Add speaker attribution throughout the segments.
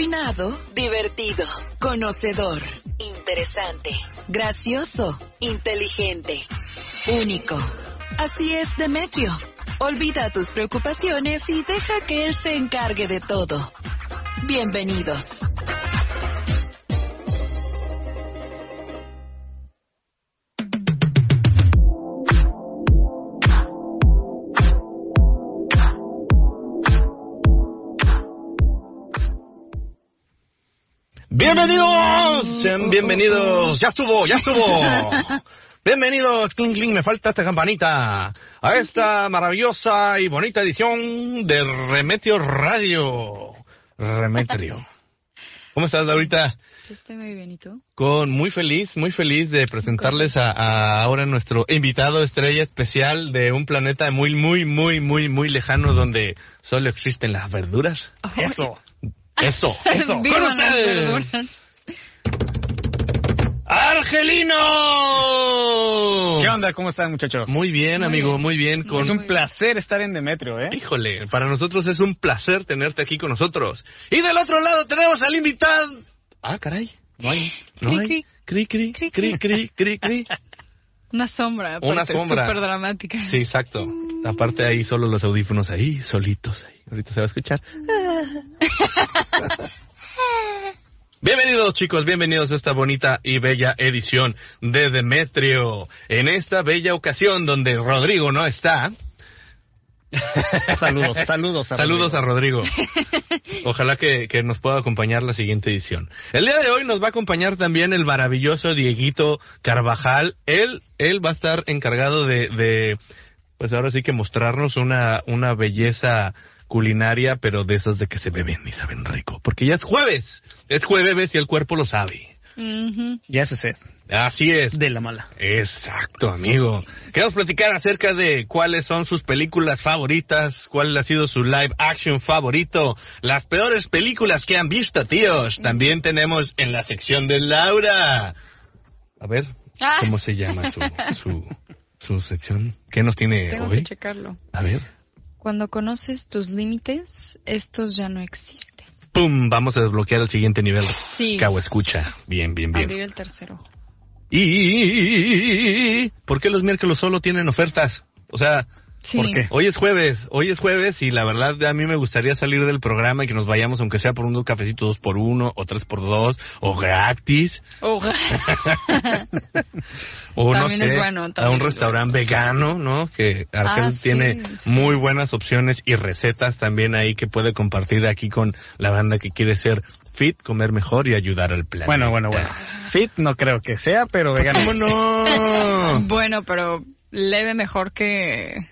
Speaker 1: Refinado, divertido, conocedor, interesante, gracioso, inteligente, único. Así es Demetrio. Olvida tus preocupaciones y deja que él se encargue de todo. Bienvenidos.
Speaker 2: Bienvenidos, sean bienvenidos, ya estuvo, ya estuvo. Bienvenidos, cling cling, me falta esta campanita, a esta maravillosa y bonita edición de Remetio Radio. Remetrio. ¿Cómo estás?
Speaker 3: Yo estoy muy bien, ¿y tú?
Speaker 2: Con muy feliz, muy feliz de presentarles a, a ahora nuestro invitado estrella especial de un planeta muy, muy, muy, muy, muy lejano donde solo existen las verduras. Eso, eso, eso.
Speaker 3: Vivan
Speaker 2: ¡Con ustedes! ¡Argelino!
Speaker 4: ¿Qué onda? ¿Cómo están, muchachos?
Speaker 2: Muy bien,
Speaker 3: Muy
Speaker 2: amigo,
Speaker 3: bien.
Speaker 2: muy bien. Con...
Speaker 4: Es un placer estar en Demetrio, ¿eh?
Speaker 2: Híjole, para nosotros es un placer tenerte aquí con nosotros. Y del otro lado tenemos al invitado. Ah, caray. No hay. No
Speaker 3: Cri,
Speaker 2: hay. Cri, cri, cri, cri, cri, cri.
Speaker 3: Una sombra,
Speaker 2: Una sombra.
Speaker 3: súper dramática.
Speaker 2: Sí, exacto. Aparte ahí solo los audífonos ahí, solitos ahí. Ahorita se va a escuchar. Bienvenidos chicos, bienvenidos a esta bonita y bella edición de Demetrio. En esta bella ocasión donde Rodrigo no está.
Speaker 4: Saludos, saludos. A
Speaker 2: Saludos a
Speaker 4: Rodrigo.
Speaker 2: Rodrigo. Ojalá que, que nos pueda acompañar la siguiente edición. El día de hoy nos va a acompañar también el maravilloso Dieguito Carvajal. Él, él va a estar encargado de, de pues ahora sí que mostrarnos una, una belleza culinaria, pero de esas de que se beben y saben rico. Porque ya es jueves. Es jueves y el cuerpo lo sabe.
Speaker 3: Ujú.
Speaker 4: Ya se sé.
Speaker 2: Así es.
Speaker 4: De la mala.
Speaker 2: Exacto, amigo. Queremos platicar acerca de cuáles son sus películas favoritas, cuál ha sido su live action favorito, las peores películas que han visto, tíos. También tenemos en la sección de Laura. A ver,
Speaker 3: Ah.
Speaker 2: ¿cómo se llama su, su, su sección? ¿Qué nos tiene
Speaker 3: Tengo
Speaker 2: hoy?
Speaker 3: que checarlo.
Speaker 2: A ver.
Speaker 3: Cuando conoces tus límites, estos ya no existen.
Speaker 2: ¡Pum! Vamos a desbloquear el siguiente nivel.
Speaker 3: Sí.
Speaker 2: Cabo escucha. Bien, bien, bien.
Speaker 3: Abrir el tercero.
Speaker 2: Y... ¿Por qué los miércoles solo tienen ofertas? O sea,
Speaker 3: Sí.
Speaker 4: ¿Por qué?
Speaker 2: Hoy es jueves, hoy es jueves y la verdad a mí me gustaría salir del programa y que nos vayamos aunque sea por unos cafecitos dos por uno o tres por dos o gratis
Speaker 3: Oh,
Speaker 2: o no
Speaker 3: También es
Speaker 2: sé
Speaker 3: bueno,
Speaker 2: a un
Speaker 3: es
Speaker 2: restaurante vegano, ¿no? Que Argel
Speaker 3: Ah, sí,
Speaker 2: tiene
Speaker 3: sí.
Speaker 2: muy buenas opciones y recetas también ahí que puede compartir aquí con la banda que quiere ser fit, comer mejor y ayudar al planeta.
Speaker 4: Bueno, bueno, bueno. Fit no creo que sea, pero vegano.
Speaker 2: ¿Cómo no?
Speaker 3: bueno, pero leve mejor que...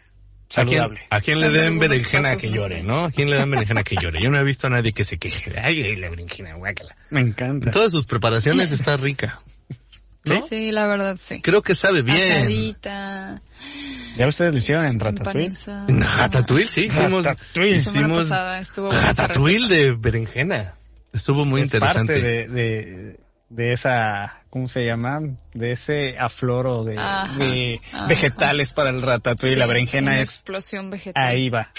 Speaker 2: ¿A quién,
Speaker 4: Saludable.
Speaker 2: a quién le den berenjena que llore, no? ¿A quién le dan berenjena que llore? Yo no he visto a nadie que se queje. de, Ay, la berenjena, guácala.
Speaker 4: Me encanta.
Speaker 2: En todas sus preparaciones está rica. ¿No?
Speaker 3: Sí, la verdad, sí.
Speaker 2: Creo que sabe bien.
Speaker 3: Asadita,
Speaker 4: ¿Ya ustedes lo hicieron en Ratatouille?
Speaker 2: En Ratatouille, sí, hicimos,
Speaker 4: Ratatouille.
Speaker 2: Hicimos Ratatouille de berenjena. Estuvo muy
Speaker 4: es
Speaker 2: interesante.
Speaker 4: parte de, de, de esa, ¿cómo se llama? De ese afloro de,
Speaker 3: Ajá,
Speaker 4: de
Speaker 3: ajá.
Speaker 4: vegetales para el ratatouille.
Speaker 3: Sí,
Speaker 4: la berenjena
Speaker 3: una
Speaker 4: es,
Speaker 3: explosión vegetal.
Speaker 4: ahí va.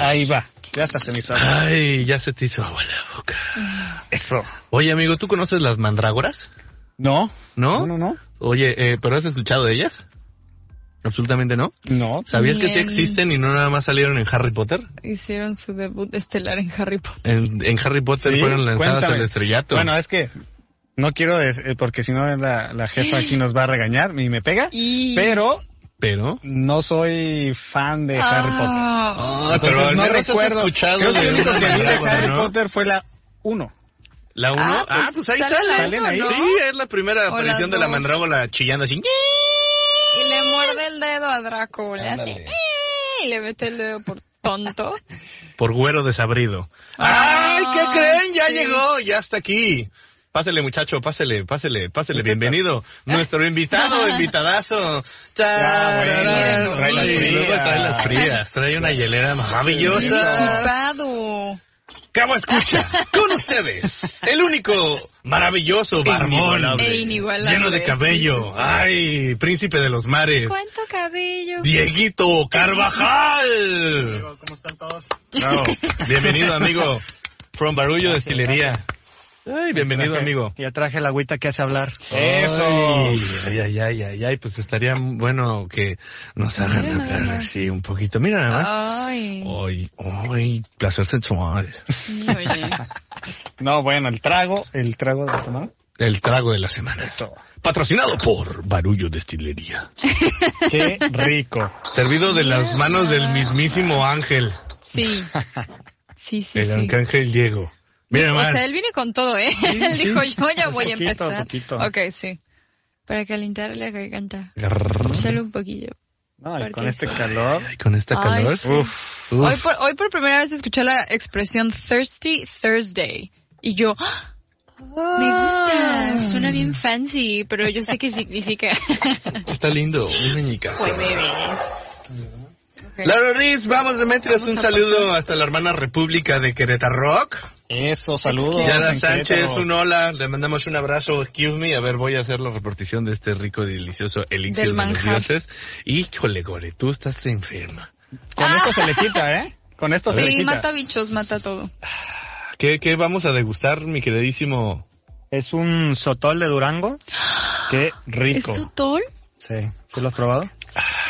Speaker 4: Ahí va. Ya hasta se me hizo. agua.
Speaker 2: Ay, ya se te hizo agua la boca.
Speaker 4: Eso.
Speaker 2: Oye, amigo, ¿tú conoces las mandrágoras?
Speaker 4: ¿No?
Speaker 2: ¿No?
Speaker 4: No, no, no.
Speaker 2: Oye, eh, ¿pero has escuchado de ellas? Absolutamente no.
Speaker 4: No.
Speaker 2: ¿Sabías que sí existen y no nada más salieron en Harry Potter?
Speaker 3: Hicieron su debut estelar en Harry Potter.
Speaker 2: En, en Harry Potter
Speaker 4: Sí,
Speaker 2: fueron lanzadas
Speaker 4: cuéntame.
Speaker 2: al estrellato.
Speaker 4: Bueno, es que no quiero, eh, porque si no la, la jefa aquí nos va a regañar y me pega,
Speaker 3: Y...
Speaker 4: pero
Speaker 2: pero...
Speaker 4: no soy fan de Harry Potter.
Speaker 3: Ah,
Speaker 2: Ah, pero al
Speaker 4: no
Speaker 2: menos
Speaker 4: recuerdo.
Speaker 2: escuchado
Speaker 4: Creo que
Speaker 2: de
Speaker 4: lo único que vi de Harry
Speaker 2: ¿no?
Speaker 4: Potter fue la 1.
Speaker 2: ¿La uno?
Speaker 3: Ah,
Speaker 2: Ah,
Speaker 3: pues,
Speaker 2: pues, ahí
Speaker 3: sale
Speaker 2: está.
Speaker 3: la
Speaker 4: Salen
Speaker 3: uno,
Speaker 4: ahí.
Speaker 3: ¿no?
Speaker 2: Sí, es la primera
Speaker 3: O
Speaker 2: aparición de la
Speaker 3: dos.
Speaker 2: mandrágora chillando así.
Speaker 3: Y le muerde el dedo a Draco, le Y le mete el dedo por tonto.
Speaker 2: Por güero desabrido.
Speaker 3: Ah,
Speaker 2: ¡Ay, qué creen! Ya
Speaker 3: sí.
Speaker 2: llegó, ya está aquí. Pásele, muchacho, pásele, pásele, pásele. Bienvenido. Nuestro invitado, invitadazo. Tarararán.
Speaker 4: bueno, trae las
Speaker 2: y luego
Speaker 4: frías.
Speaker 2: trae las frías. Trae una hielera maravillosa. Cabo escucha, con ustedes, el único maravilloso barbón
Speaker 3: E
Speaker 2: lleno de cabello. Ay, príncipe de los mares.
Speaker 3: ¿Cuánto cabello?
Speaker 2: Dieguito Carvajal.
Speaker 4: ¿Cómo están todos?
Speaker 2: Bravo. Bienvenido, amigo. from Barullo Destilería. Ay, bienvenido,
Speaker 5: Traje-
Speaker 2: amigo.
Speaker 5: Ya traje la agüita que hace hablar.
Speaker 2: Eso. Ay, ay, ay, ay, ay, pues estaría bueno que nos hagan
Speaker 3: Mira
Speaker 2: hablar así un poquito. Mira nada más.
Speaker 3: Ay,
Speaker 2: Ay, ay, placer sexual.
Speaker 3: sí, oye.
Speaker 4: No, bueno, el trago, el trago de la semana.
Speaker 2: El trago de la semana.
Speaker 4: Eso.
Speaker 2: Patrocinado por Barullo Destilería.
Speaker 4: Qué rico.
Speaker 2: Servido de las manos del mismísimo Ángel.
Speaker 3: Sí. Sí, sí,
Speaker 2: el
Speaker 3: sí.
Speaker 2: Ángel Diego. Mira
Speaker 3: o
Speaker 2: más.
Speaker 3: sea, él viene con todo, ¿eh? él
Speaker 5: sí.
Speaker 3: dijo, yo ya voy a
Speaker 5: poquito,
Speaker 3: empezar.
Speaker 5: poquito.
Speaker 3: Ok, sí. Para calentar la garganta. Solo un poquillo.
Speaker 4: No, y con este
Speaker 3: sí.
Speaker 4: calor.
Speaker 2: Ay, con esta
Speaker 3: Ay,
Speaker 2: calor.
Speaker 3: sí.
Speaker 2: Uf,
Speaker 3: Hoy
Speaker 2: uf.
Speaker 3: por, hoy por primera vez escuché la expresión Thirsty Thursday. Y yo, ¡ah! me gusta, suena bien fancy, pero yo sé qué significa.
Speaker 2: Está lindo, mi meñica.
Speaker 3: Pues me ves.
Speaker 2: Laura Riz, vamos Demetrios, un saludo hasta la hermana República de Querétaro Rock.
Speaker 4: Eso, saludos.
Speaker 2: Yara Sánchez,
Speaker 4: Querétaro.
Speaker 2: un hola, le mandamos un abrazo, excuse me, a ver, voy a hacer la repartición de este rico y delicioso elixir
Speaker 3: Del
Speaker 2: de los dioses. Híjole, Gore, tú estás enferma.
Speaker 4: Con esto se le quita, ¿eh? Con esto se le
Speaker 3: Sí,
Speaker 4: quita.
Speaker 3: mata bichos, mata todo.
Speaker 2: ¿Qué, qué vamos a degustar, mi queridísimo?
Speaker 5: Es un sotol de Durango.
Speaker 4: Qué
Speaker 3: ¿Es
Speaker 4: rico.
Speaker 3: Sotol?
Speaker 5: Sí. ¿Sí lo has probado?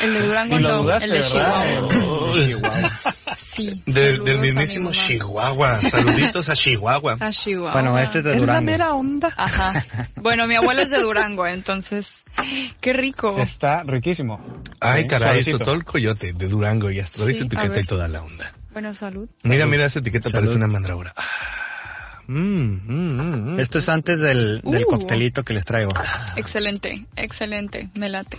Speaker 3: El de Durango
Speaker 4: Y lo
Speaker 3: no,
Speaker 4: dudaste,
Speaker 3: el de
Speaker 4: ¿verdad?
Speaker 3: Chihuahua. Sí.
Speaker 2: De-
Speaker 3: saludos
Speaker 2: del mismísimo. Chihuahua. Saluditos a Chihuahua.
Speaker 3: A Chihuahua.
Speaker 5: Bueno, este es de Durango.
Speaker 2: onda.
Speaker 3: Ajá. Bueno, mi abuelo es de Durango, entonces, qué rico.
Speaker 4: Está riquísimo.
Speaker 2: Ay,
Speaker 4: Sí,
Speaker 2: caray,
Speaker 4: suavecito.
Speaker 2: Sotol Coyote de Durango, ya
Speaker 3: Sí,
Speaker 2: dice
Speaker 3: a
Speaker 2: etiqueta
Speaker 3: ver.
Speaker 2: y toda la onda.
Speaker 3: Bueno, salud.
Speaker 2: Mira,
Speaker 5: Salud.
Speaker 2: mira, esa etiqueta
Speaker 5: Salud.
Speaker 2: parece una mandragora. Ah, mm, mm, mm, mm.
Speaker 5: Esto es antes del, del
Speaker 3: Uh.
Speaker 5: coctelito que les traigo.
Speaker 3: Excelente, excelente, me late.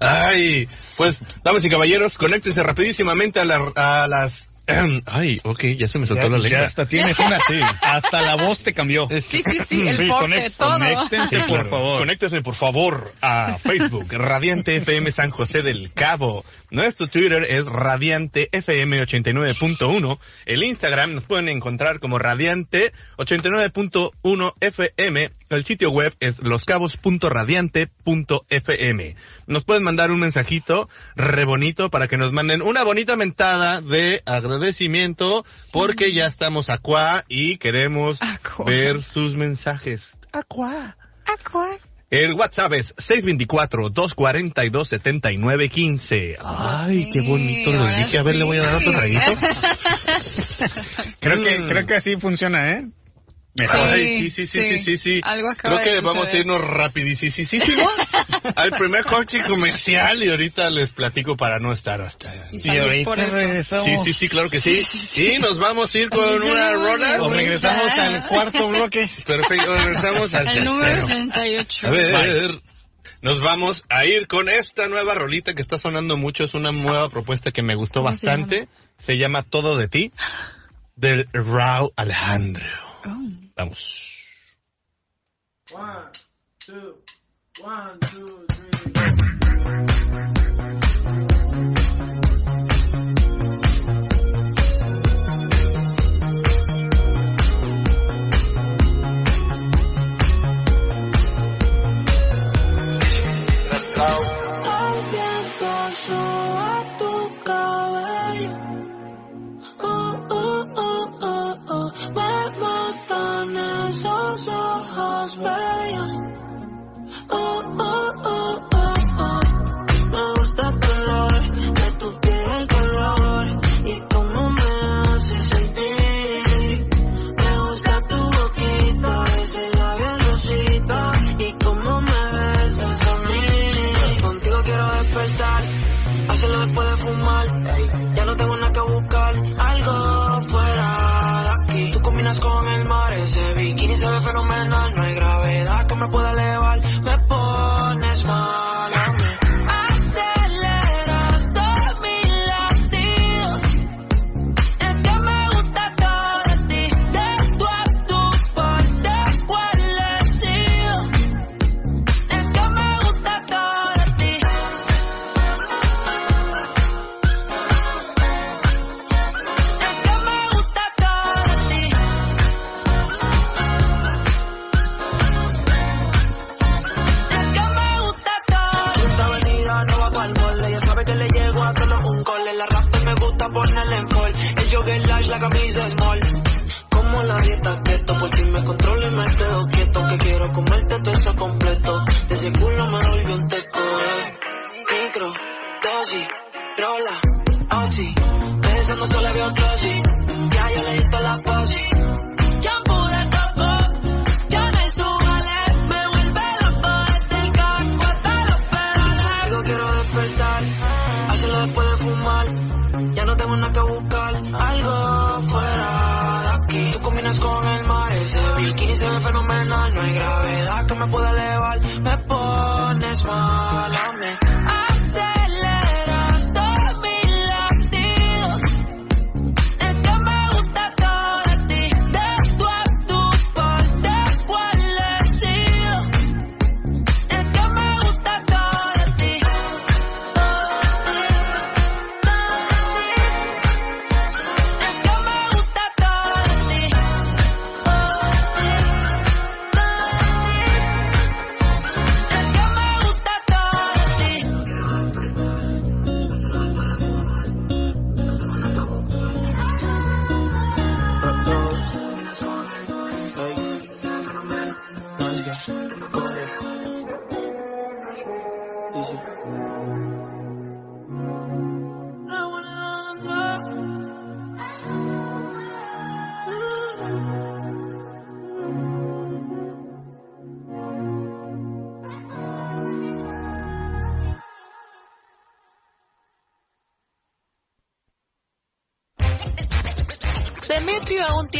Speaker 2: Ay, pues, damas y caballeros, conéctense rapidísimamente a, la- a las... Ay, ok, ya se me soltó
Speaker 4: Ya,
Speaker 2: la lengua.
Speaker 4: ya hasta tienes una. Hasta la voz te cambió.
Speaker 3: Sí, sí, sí, el porte,
Speaker 4: conect-
Speaker 3: todo.
Speaker 4: conéctense,
Speaker 2: Sí,
Speaker 4: por favor.
Speaker 2: Conéctese, por favor, a Facebook, Radiante FM San José del Cabo. Nuestro Twitter es Radiante FM 89.1. El Instagram nos pueden encontrar como Radiante 89.1 FM. El sitio web es loscabos.radiante.fm. Nos pueden mandar un mensajito re bonito para que nos manden una bonita mentada de agradecimiento porque ya estamos acá y queremos
Speaker 3: Aqua.
Speaker 2: ver sus mensajes. Aqua.
Speaker 3: Aqua.
Speaker 2: El WhatsApp es 624-242-7915. Ay, qué bonito lo dije. A ver, le voy a dar otro traguito.
Speaker 4: Creo que,
Speaker 2: Mm.
Speaker 4: creo que así funciona, ¿eh? Mejor.
Speaker 2: Sí, sí, sí, sí, sí, sí.
Speaker 3: Algo acaba
Speaker 2: Creo que
Speaker 3: de
Speaker 2: vamos a irnos rapidísimo al primer corte comercial y ahorita les platico para no estar hasta...
Speaker 3: Y
Speaker 2: Sí,
Speaker 3: eso.
Speaker 4: regresamos.
Speaker 2: sí, sí, claro que sí. Y nos vamos a ir con una rola.
Speaker 4: O regresamos al cuarto bloque.
Speaker 2: Perfecto, regresamos al
Speaker 3: El número
Speaker 2: tercero.
Speaker 3: 68.
Speaker 2: A ver, nos vamos a ir con esta nueva rolita que está sonando mucho. Es una nueva propuesta que me gustó
Speaker 3: ¿Cómo se
Speaker 2: bastante. Se llama Todo de ti, del Raúl Alejandro.
Speaker 3: Oh.
Speaker 2: Vamos.
Speaker 6: One, two, one, two, three.
Speaker 7: goes by. Que me pueda elevar. Me pones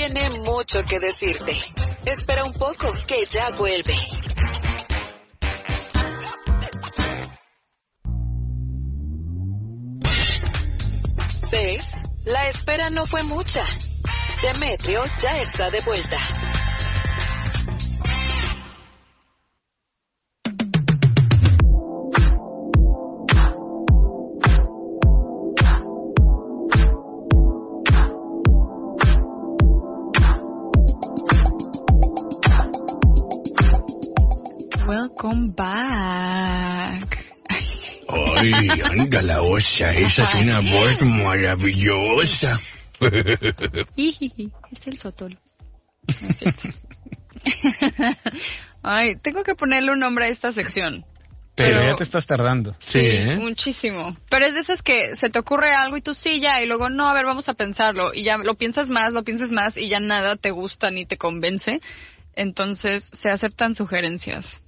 Speaker 1: tiene mucho que decirte. Espera un poco, que ya vuelve. ¿Ves? La espera no fue mucha. Demetrio ya está de vuelta.
Speaker 3: Welcome back.
Speaker 2: Ay, anda la osa, esa tiene una voz maravillosa.
Speaker 3: Es el es cierto. Ay, tengo que ponerle un nombre a esta sección.
Speaker 4: Pero,
Speaker 3: Pero-
Speaker 4: ya te estás tardando.
Speaker 2: Sí, ¿eh?
Speaker 3: muchísimo. Pero es de esas que se te ocurre algo y tú sí ya, y luego no, a ver, vamos a pensarlo. Y ya lo piensas más, lo piensas más, y ya nada te gusta ni te convence. Entonces se aceptan sugerencias.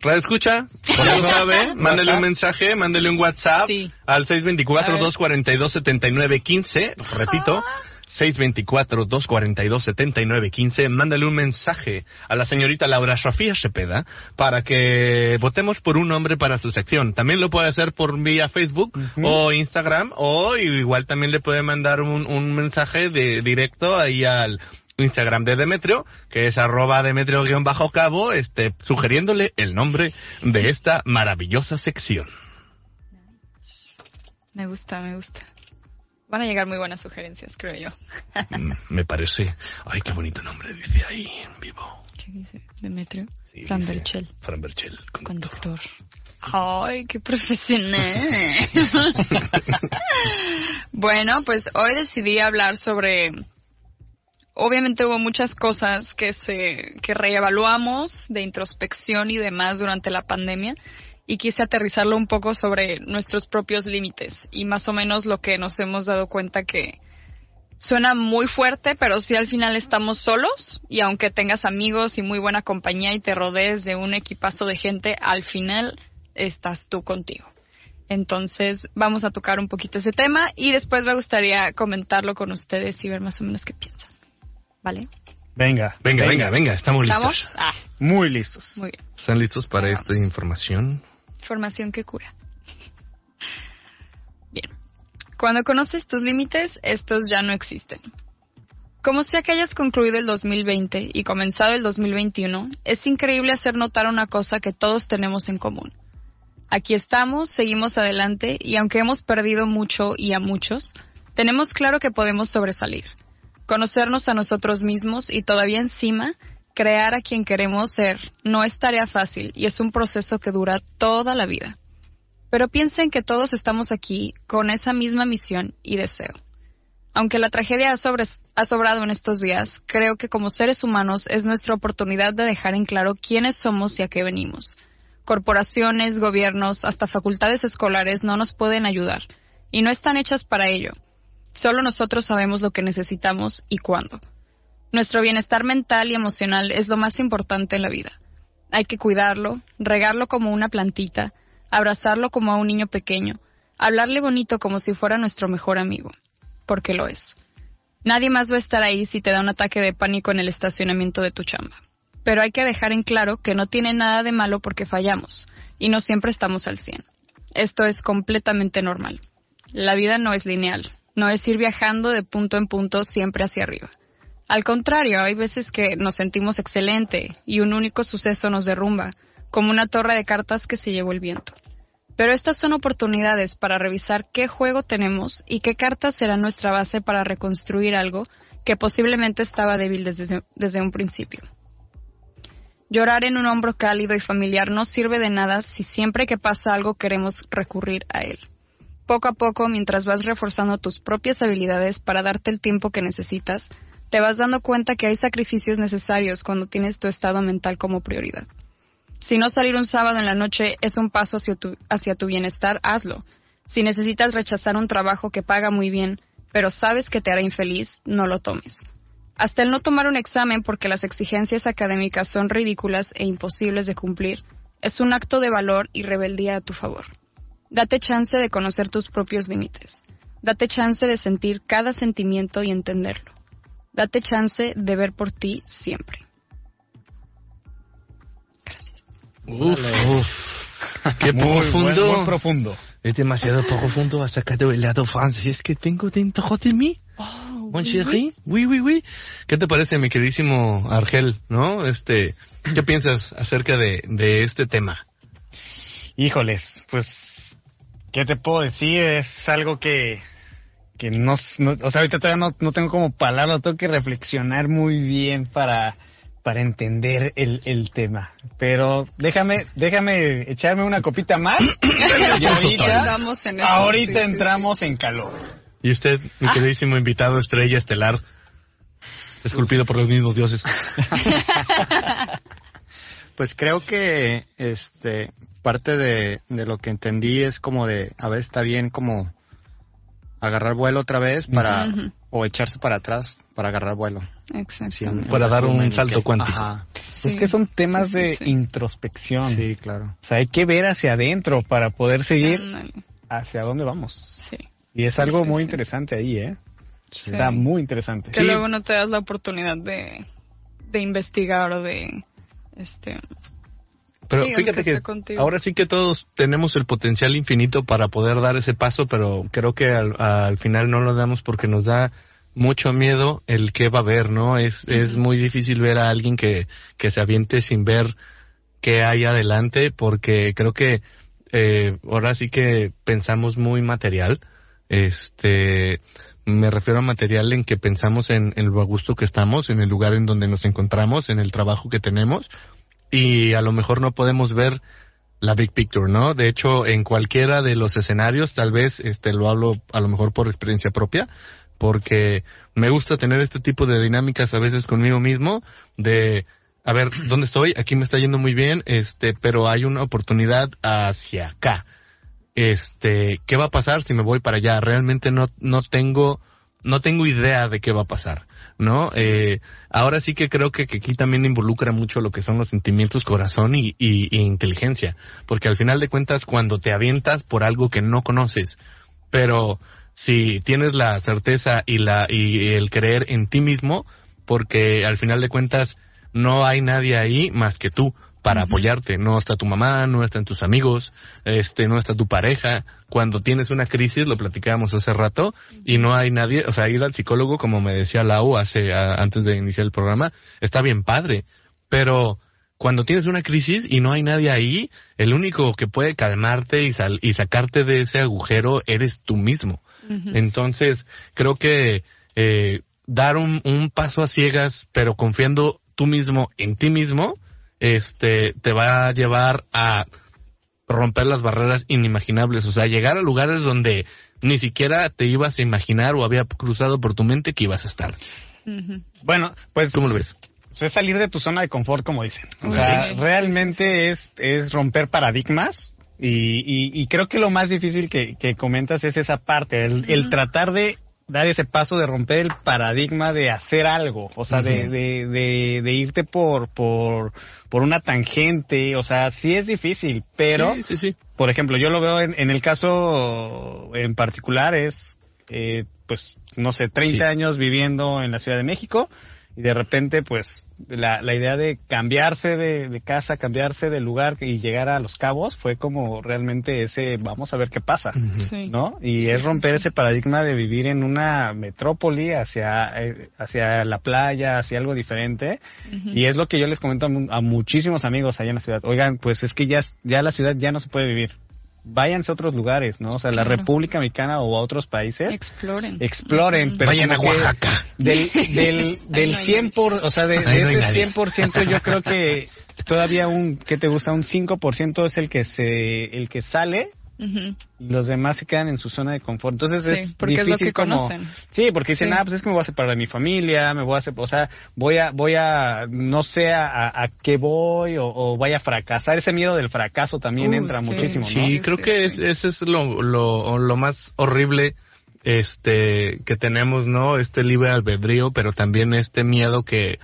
Speaker 2: Radio escucha, ya sabe, mándale un mensaje, mándale un WhatsApp
Speaker 3: Sí.
Speaker 2: al
Speaker 3: A ver.
Speaker 2: 624-242-7915. Repito, 624-242-7915. Mándale un mensaje a la señorita Laura Sofía Cepeda para que votemos por un nombre para su sección. También lo puede hacer por vía Facebook o Instagram o igual también le puede mandar un, un mensaje de directo ahí al Instagram de Demetrio, que es arroba Demetrio-cabo, este, sugiriéndole el nombre de esta maravillosa sección.
Speaker 3: Me gusta, me gusta. Van a llegar muy buenas sugerencias, creo yo.
Speaker 2: Mm, Me parece. Ay, qué bonito nombre dice ahí en vivo.
Speaker 3: ¿Qué dice? Demetrio.
Speaker 2: Sí,
Speaker 3: Fran
Speaker 2: dice
Speaker 3: Berchel.
Speaker 2: Fran Berchel, conductor.
Speaker 3: Conductor. Ay, qué profesional. bueno, pues hoy decidí hablar sobre. Obviamente hubo muchas cosas que se que reevaluamos de introspección y demás durante la pandemia y quise aterrizarlo un poco sobre nuestros propios límites y más o menos lo que nos hemos dado cuenta que suena muy fuerte, pero si al final estamos solos y aunque tengas amigos y muy buena compañía y te rodees de un equipazo de gente, al final estás tú contigo. Entonces vamos a tocar un poquito ese tema y después me gustaría comentarlo con ustedes y ver más o menos qué piensan. ¿Vale?
Speaker 4: Venga,
Speaker 2: Venga, venga, venga, estamos
Speaker 3: ¿Estamos?
Speaker 2: listos.
Speaker 3: Ah,
Speaker 4: Muy listos.
Speaker 3: muy bien.
Speaker 2: ¿Están listos para esta información?
Speaker 3: Información que cura. Bien. Cuando conoces tus límites, estos ya no existen. Como sea que hayas concluido el 2020 y comenzado el 2021, es increíble hacer notar una cosa que todos tenemos en común. Aquí estamos, seguimos adelante y aunque hemos perdido mucho y a muchos, tenemos claro que podemos sobresalir, conocernos a nosotros mismos y todavía encima crear a quien queremos ser no es tarea fácil y es un proceso que dura toda la vida. Pero piensen que todos estamos aquí con esa misma misión y deseo. Aunque la tragedia ha, sobrado en estos días, creo que como seres humanos es nuestra oportunidad de dejar en claro quiénes somos y a qué venimos. Corporaciones, gobiernos, hasta facultades escolares no nos pueden ayudar. y no están hechas para ello. Solo nosotros sabemos lo que necesitamos y cuándo. Nuestro bienestar mental y emocional es lo más importante en la vida. Hay que cuidarlo, regarlo como una plantita, abrazarlo como a un niño pequeño, hablarle bonito como si fuera nuestro mejor amigo, porque lo es. Nadie más va a estar ahí si te da un ataque de pánico en el estacionamiento de tu chamba. Pero hay que dejar en claro que no tiene nada de malo porque fallamos, y no siempre estamos al 100. Esto es completamente normal. La vida no es lineal, no es ir viajando de punto en punto siempre hacia arriba. Al contrario, hay veces que nos sentimos excelente y un único suceso nos derrumba, como una torre de cartas que se llevó el viento. Pero estas son oportunidades para revisar qué juego tenemos y qué cartas será nuestra base para reconstruir algo que posiblemente estaba débil desde, desde un principio. Llorar en un hombro cálido y familiar no sirve de nada si siempre que pasa algo queremos recurrir a él. Poco a poco, mientras vas reforzando tus propias habilidades para darte el tiempo que necesitas, te vas dando cuenta que hay sacrificios necesarios cuando tienes tu estado mental como prioridad. Si no salir un sábado en la noche es un paso hacia tu, hacia tu bienestar, hazlo. Si necesitas rechazar un trabajo que paga muy bien, pero sabes que te hará infeliz, no lo tomes. Hasta el no tomar un examen porque las exigencias académicas son ridículas e imposibles de cumplir, es un acto de valor y rebeldía a tu favor. Date chance de conocer tus propios límites. Date chance de sentir cada sentimiento y entenderlo. Date chance de ver por ti siempre. Gracias.
Speaker 2: Uf, uf. Qué
Speaker 4: Muy
Speaker 2: profundo.
Speaker 4: buen- muy profundo.
Speaker 2: Es demasiado profundo. Ha sacado el lado francés que tengo dentro de mí. Mon chéri. Oui, oui, oui. ¿Qué te parece, mi queridísimo Argel? ¿No? Este, ¿qué piensas acerca de, de este tema?
Speaker 4: Híjoles, pues, ¿qué te puedo decir? Es algo que, que no, no- o sea, ahorita todavía no, no tengo como palabras, tengo que reflexionar muy bien para, para entender el, el tema. Pero déjame, déjame echarme una copita más y ahorita,
Speaker 3: Andamos en eso,
Speaker 4: ahorita
Speaker 3: sí, sí, sí.
Speaker 4: entramos en calor.
Speaker 2: Y usted, mi queridísimo invitado estrella estelar, esculpido por los mismos dioses.
Speaker 5: Pues creo que este parte de, de lo que entendí es como de a veces está bien como agarrar vuelo otra vez para o echarse para atrás para agarrar vuelo.
Speaker 3: Exacto.
Speaker 5: Sí,
Speaker 2: Para dar un salto
Speaker 5: que-
Speaker 2: cuántico.
Speaker 5: Ajá.
Speaker 4: Es que son temas
Speaker 3: Sí, sí,
Speaker 4: de
Speaker 3: sí.
Speaker 4: introspección.
Speaker 5: Sí, claro.
Speaker 4: O sea, hay que ver hacia adentro para poder seguir hacia dónde vamos.
Speaker 3: Sí.
Speaker 4: Y es
Speaker 3: Sí,
Speaker 4: algo
Speaker 3: sí,
Speaker 4: muy
Speaker 3: sí.
Speaker 4: interesante ahí, ¿eh?
Speaker 3: Sí.
Speaker 4: Está muy interesante.
Speaker 3: Que luego no te das la oportunidad de, de investigar o de este
Speaker 2: Pero
Speaker 3: Sí,
Speaker 2: fíjate que ahora sí que todos tenemos el potencial infinito para poder dar ese paso, pero creo que al, al final no lo damos porque nos da mucho miedo el que va a haber, ¿no? Es, es muy difícil ver a alguien que, que se aviente sin ver qué hay adelante porque creo que eh, ahora sí que pensamos muy material. Este, me refiero a material en que pensamos en, en lo a gusto que estamos, en el lugar en donde nos encontramos, en el trabajo que tenemos y a lo mejor no podemos ver la big picture, ¿no? De hecho, en cualquiera de los escenarios, tal vez, este, lo hablo a lo mejor por experiencia propia, porque me gusta tener este tipo de dinámicas a veces conmigo mismo, de, a ver, ¿dónde estoy? Aquí me está yendo muy bien, este, pero hay una oportunidad hacia acá. Este, ¿qué va a pasar si me voy para allá? Realmente no, no tengo, no tengo idea de qué va a pasar, ¿no? Eh, ahora sí que creo que, que aquí también involucra mucho lo que son los sentimientos, corazón y, y- y inteligencia, porque al final de cuentas cuando te avientas por algo que no conoces, pero si tienes la certeza y la y el creer en ti mismo, porque al final de cuentas no hay nadie ahí más que tú para apoyarte. No está tu mamá, no están tus amigos, este, no está tu pareja. Cuando tienes una crisis, lo platicábamos hace rato, y no hay nadie, o sea, ir al psicólogo, como me decía Lau hace, a- antes de iniciar el programa, está bien padre, pero cuando tienes una crisis y no hay nadie ahí, el único que puede calmarte y, sal- y sacarte de ese agujero eres tú mismo. Entonces, creo que eh, dar un, un paso a ciegas, pero confiando tú mismo en ti mismo, este, te va a llevar a romper las barreras inimaginables, o sea, llegar a lugares donde ni siquiera te ibas a imaginar o había cruzado por tu mente que ibas a estar.
Speaker 4: Bueno, pues
Speaker 2: ¿Cómo lo ves?
Speaker 4: es salir de tu zona de confort, como dicen. O sea,
Speaker 3: sí, sí,
Speaker 4: realmente es, es romper paradigmas Y, y, y creo que lo más difícil que, que comentas es esa parte, el, el tratar de dar ese paso de romper el paradigma de hacer algo, o sea, de, de, de, de irte por, por, por una tangente, o sea, sí es difícil, pero,
Speaker 2: Sí, sí, sí.
Speaker 4: por ejemplo, yo lo veo en, en el caso en particular es, eh, pues, no sé, 30
Speaker 2: Sí.
Speaker 4: años viviendo en la Ciudad de México y de repente, pues, la, la idea de cambiarse de, de casa, cambiarse de lugar y llegar a Los Cabos fue como realmente ese, vamos a ver qué pasa.
Speaker 3: Sí.
Speaker 4: ¿no? Y
Speaker 3: Sí,
Speaker 4: es romper
Speaker 3: sí.
Speaker 4: ese paradigma de vivir en una metrópoli hacia, eh, hacia la playa, hacia algo diferente. Y es lo que yo les comento a, mu- a muchísimos amigos allá en la ciudad. Oigan, pues es que ya, ya la ciudad ya no se puede vivir. Váyanse a otros lugares, ¿no? O sea, la. República Mexicana o a otros países.
Speaker 3: Exploren.
Speaker 4: Exploren, pero
Speaker 2: Vayan a Oaxaca.
Speaker 4: Del, del, del
Speaker 3: no hay
Speaker 4: 100 por, o sea, de, de ese
Speaker 2: nadie.
Speaker 4: 100% yo creo que todavía un, ¿qué te gusta? Un 5% es el que se, el que sale Y los demás se quedan en su zona de confort. Entonces
Speaker 3: Sí,
Speaker 4: es
Speaker 3: porque es lo
Speaker 4: difícil
Speaker 3: que
Speaker 4: como-
Speaker 3: conocen.
Speaker 4: Sí, porque dicen,
Speaker 3: Sí.
Speaker 4: ah, pues es que me voy a separar de mi familia, me voy a, sep- o sea, voy a, voy a, no sé a, a- qué voy o, o voy a fracasar. Ese miedo del fracaso también
Speaker 3: Uh,
Speaker 4: entra
Speaker 3: sí.
Speaker 4: muchísimo, ¿no?
Speaker 2: Sí,
Speaker 3: Sí,
Speaker 2: creo
Speaker 3: sí,
Speaker 2: que es- ese es lo, lo, lo más horrible este que tenemos, ¿no? Este libre albedrío, pero también este miedo que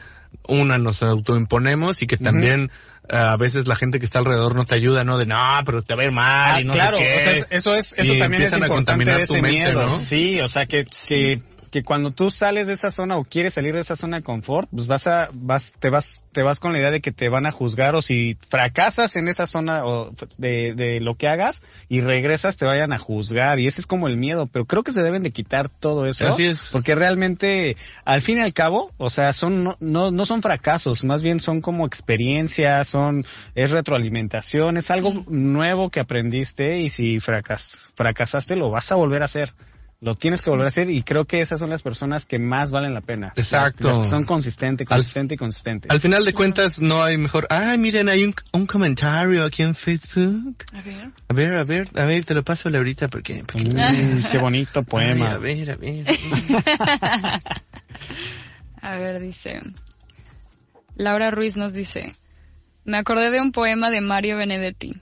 Speaker 2: una nos autoimponemos y que también a veces la gente que está alrededor no te ayuda, ¿no? De no, pero te va a ir mal
Speaker 4: Ah,
Speaker 2: y no
Speaker 4: claro,
Speaker 2: sé qué.
Speaker 4: o sea, es- eso es, eso
Speaker 2: Y
Speaker 4: también es
Speaker 2: empiezan a
Speaker 4: importante
Speaker 2: contaminar
Speaker 4: ese
Speaker 2: tu mente,
Speaker 4: miedo.
Speaker 2: ¿no?
Speaker 4: Sí, o sea que, que, que cuando tú sales de esa zona o quieres salir de esa zona de confort, pues vas a, vas, te vas, te vas con la idea de que te van a juzgar o si fracasas en esa zona o de, de lo que hagas y regresas te vayan a juzgar y ese es como el miedo, pero creo que se deben de quitar todo eso.
Speaker 2: Así es.
Speaker 4: Porque realmente, al fin y al cabo, o sea, son, no, no, no son fracasos, más bien son como experiencias, son, es retroalimentación, es algo nuevo que aprendiste y si fracas, fracasaste lo vas a volver a hacer. Lo tienes que volver a hacer y creo que esas son las personas que más valen la pena.
Speaker 2: Exacto.
Speaker 4: Las que son consistentes,
Speaker 2: Al-
Speaker 4: consistentes y consistentes.
Speaker 2: Al final de cuentas no hay mejor. Ay, miren, hay un, un comentario aquí en Facebook.
Speaker 3: A ver.
Speaker 2: A ver, a ver, a ver, te lo paso ahorita porque... porque-
Speaker 4: Mm, qué bonito poema.
Speaker 2: Ay, a ver, a ver.
Speaker 3: A ver, dice. Laura Ruiz nos dice. Me acordé de un poema de Mario Benedetti.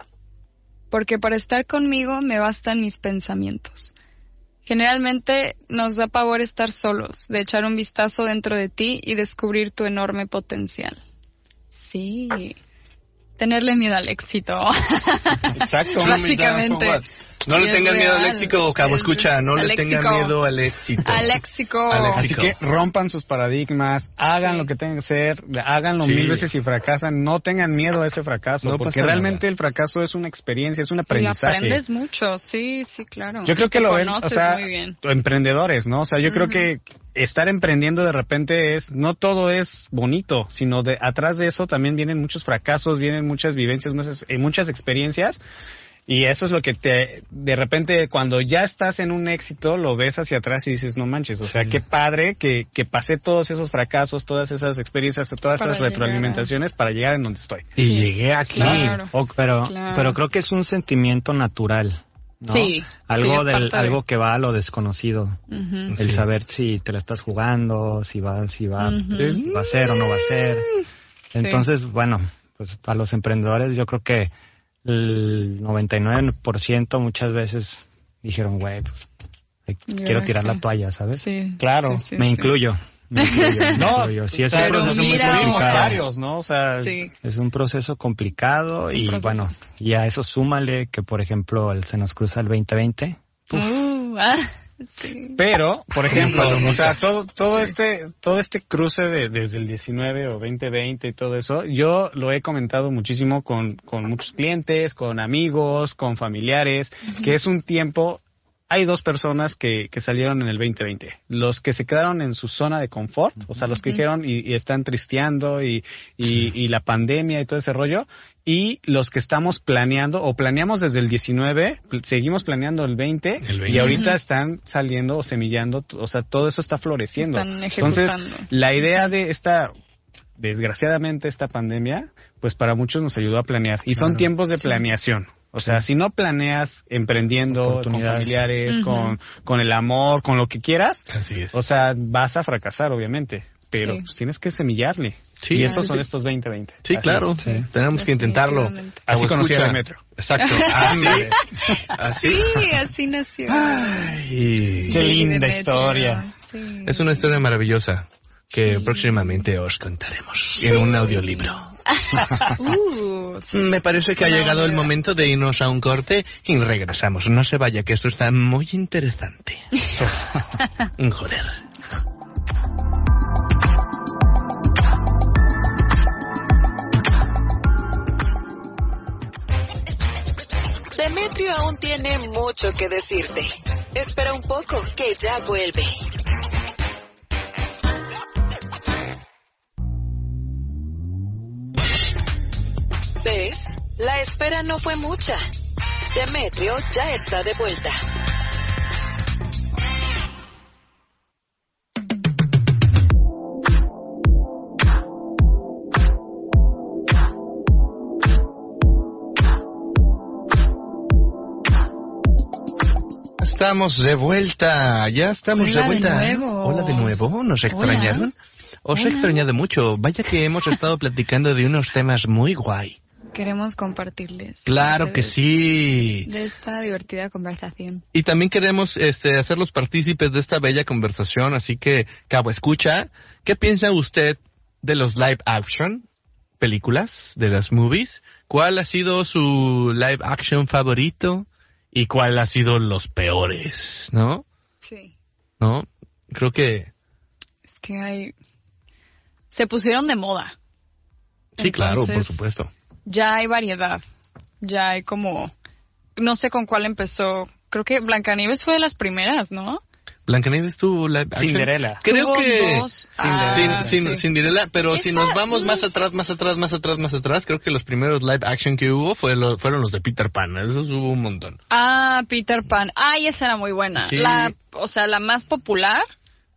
Speaker 3: Porque para estar conmigo me bastan mis pensamientos. Generalmente nos da pavor estar solos, de echar un vistazo dentro de ti y descubrir tu enorme potencial. Sí. Tenerle miedo al éxito.
Speaker 4: Exacto.
Speaker 3: Básicamente.
Speaker 2: No
Speaker 3: Y
Speaker 2: le tengan miedo al
Speaker 3: real.
Speaker 2: éxito, cabo
Speaker 3: Es-
Speaker 2: escucha, no le tengan
Speaker 3: léxico.
Speaker 2: miedo al éxito.
Speaker 3: Al léxico.
Speaker 2: Al
Speaker 4: Así
Speaker 2: léxico.
Speaker 4: que rompan sus paradigmas, hagan
Speaker 3: Sí.
Speaker 4: lo que tengan que hacer, háganlo
Speaker 2: Sí.
Speaker 4: mil veces y fracasan, no tengan miedo a ese fracaso,
Speaker 2: No
Speaker 4: porque realmente
Speaker 2: nada.
Speaker 4: el fracaso es una experiencia, es un
Speaker 3: Y
Speaker 4: aprendizaje.
Speaker 3: aprendes mucho, sí, sí, claro.
Speaker 4: Yo creo
Speaker 3: Y
Speaker 4: que lo ven, o
Speaker 3: conoces
Speaker 4: sea,
Speaker 3: muy bien.
Speaker 4: emprendedores, ¿no? O sea, yo creo que estar emprendiendo de repente es, no todo es bonito, sino de atrás de eso también vienen muchos fracasos, vienen muchas vivencias, muchas, eh, muchas experiencias. Y eso es lo que te, de repente, cuando ya estás en un éxito, lo ves hacia atrás y dices, no manches, o sea,
Speaker 2: Sí.
Speaker 4: qué padre que, que pasé todos esos fracasos, todas esas experiencias, todas
Speaker 3: Para llegar a-
Speaker 4: retroalimentaciones para llegar en donde estoy.
Speaker 5: Y
Speaker 3: Sí,
Speaker 5: llegué aquí.
Speaker 3: claro.
Speaker 5: O- pero,
Speaker 3: Claro.
Speaker 5: pero creo que es un sentimiento natural. ¿no?
Speaker 3: Sí,
Speaker 5: Algo
Speaker 3: sí,
Speaker 5: del,
Speaker 3: de-
Speaker 5: algo que va a lo desconocido. El
Speaker 2: Sí.
Speaker 5: saber si te la estás jugando, si va, si va, va a ser o no va a ser. Entonces, bueno, pues a los emprendedores yo creo que el 99% muchas veces dijeron, güey, pues, eh,
Speaker 3: ¿Y
Speaker 5: quiero tirar la toalla, ¿sabes?
Speaker 3: Sí.
Speaker 4: Claro,
Speaker 3: sí, sí,
Speaker 5: me
Speaker 3: sí.
Speaker 5: incluyo. Me incluyo, me
Speaker 4: No,
Speaker 5: incluyo. Sí, es un proceso muy complicado.
Speaker 4: varios, ¿no? O sea,
Speaker 3: Sí.
Speaker 5: Es un proceso complicado
Speaker 3: un
Speaker 5: y
Speaker 3: proceso.
Speaker 5: bueno, y a eso súmale que por ejemplo el, se nos cruza el 2020.
Speaker 3: Uh, ah, sí.
Speaker 4: Pero, por ejemplo, o sea, todo, todo este, todo este cruce de, desde el 19 o 2020 y todo eso, yo lo he comentado muchísimo con, con muchos clientes, con amigos, con familiares, que es un tiempo, hay dos personas que, que salieron en el 2020. Los que se quedaron en su zona de confort, o sea, los que dijeron y, y están tristeando y, y, y la pandemia y todo ese rollo, y los que estamos planeando o planeamos desde el 19, pl- seguimos planeando el 20,
Speaker 2: El 20.
Speaker 4: y ahorita están saliendo o semillando, o sea, todo eso está floreciendo.
Speaker 3: Están
Speaker 4: Entonces,
Speaker 3: ejecutando.
Speaker 4: la idea de esta, desgraciadamente esta pandemia, pues para muchos nos ayudó a planear. Y son tiempos de
Speaker 3: Sí.
Speaker 4: planeación. O sea, si no planeas emprendiendo con
Speaker 5: Oportunidades.
Speaker 4: familiares, con, con el amor, con lo que quieras,
Speaker 2: Así es.
Speaker 4: o sea, vas a fracasar, obviamente. Pero
Speaker 3: Sí.
Speaker 4: pues, tienes que semillarle.
Speaker 2: Sí,
Speaker 4: y estos son estos 2020.
Speaker 2: Sí,
Speaker 4: Así
Speaker 2: claro. Tenemos que intentarlo.
Speaker 4: Así conocí
Speaker 2: escucha.
Speaker 4: Demetrio.
Speaker 2: Exacto. Así. Así.
Speaker 3: Sí, así nació.
Speaker 2: Ay.
Speaker 4: Qué
Speaker 3: Sí,
Speaker 4: linda historia.
Speaker 3: sí.
Speaker 2: Es una historia maravillosa que
Speaker 3: Sí.
Speaker 2: próximamente os contaremos en un audiolibro.
Speaker 3: Uh, sí.
Speaker 2: Me parece que ha llegado el momento de irnos a un corte y regresamos. No se vaya, que esto está muy interesante. Joder.
Speaker 1: Demetrio aún tiene mucho que decirte. Espera un poco, que ya vuelve. ¿Ves? La espera no fue mucha. Demetrio ya está de vuelta.
Speaker 2: Estamos de vuelta, ya estamos
Speaker 3: Hola
Speaker 2: de vuelta.
Speaker 3: de nuevo.
Speaker 2: Hola de nuevo, ¿nos extrañaron? Os he extrañado mucho. Vaya que hemos estado platicando de unos temas muy guay.
Speaker 3: Queremos compartirles.
Speaker 2: Claro que
Speaker 3: de-
Speaker 2: sí.
Speaker 3: De esta divertida conversación.
Speaker 2: Y también queremos este, hacerlos partícipes de esta bella conversación, así que, Cabo, escucha, ¿qué piensa usted de los live action películas, de las movies? ¿Cuál ha sido su live action favorito? ¿Y cuál ha sido los peores? ¿No?
Speaker 3: Sí.
Speaker 2: ¿No? Creo que...
Speaker 3: Es que hay... Se pusieron de moda.
Speaker 2: Sí, claro, por supuesto.
Speaker 3: Ya hay variedad. Ya hay como... No sé con cuál empezó. Creo que Blancanieves fue de las primeras, ¿no?
Speaker 2: Blancanieves tuvo action.
Speaker 4: Cinderella.
Speaker 2: Creo que...
Speaker 3: dos.
Speaker 2: Sin,
Speaker 3: Ah,
Speaker 2: sin-
Speaker 3: sí.
Speaker 2: Cinderella, pero si nos vamos más atrás, más atrás, más atrás, más atrás, creo que los primeros live action que hubo fue lo- fueron los de Peter Pan. Esos hubo un montón.
Speaker 3: Ah, Peter Pan. Ay, esa era muy buena.
Speaker 2: Sí.
Speaker 3: La, o sea, la más popular,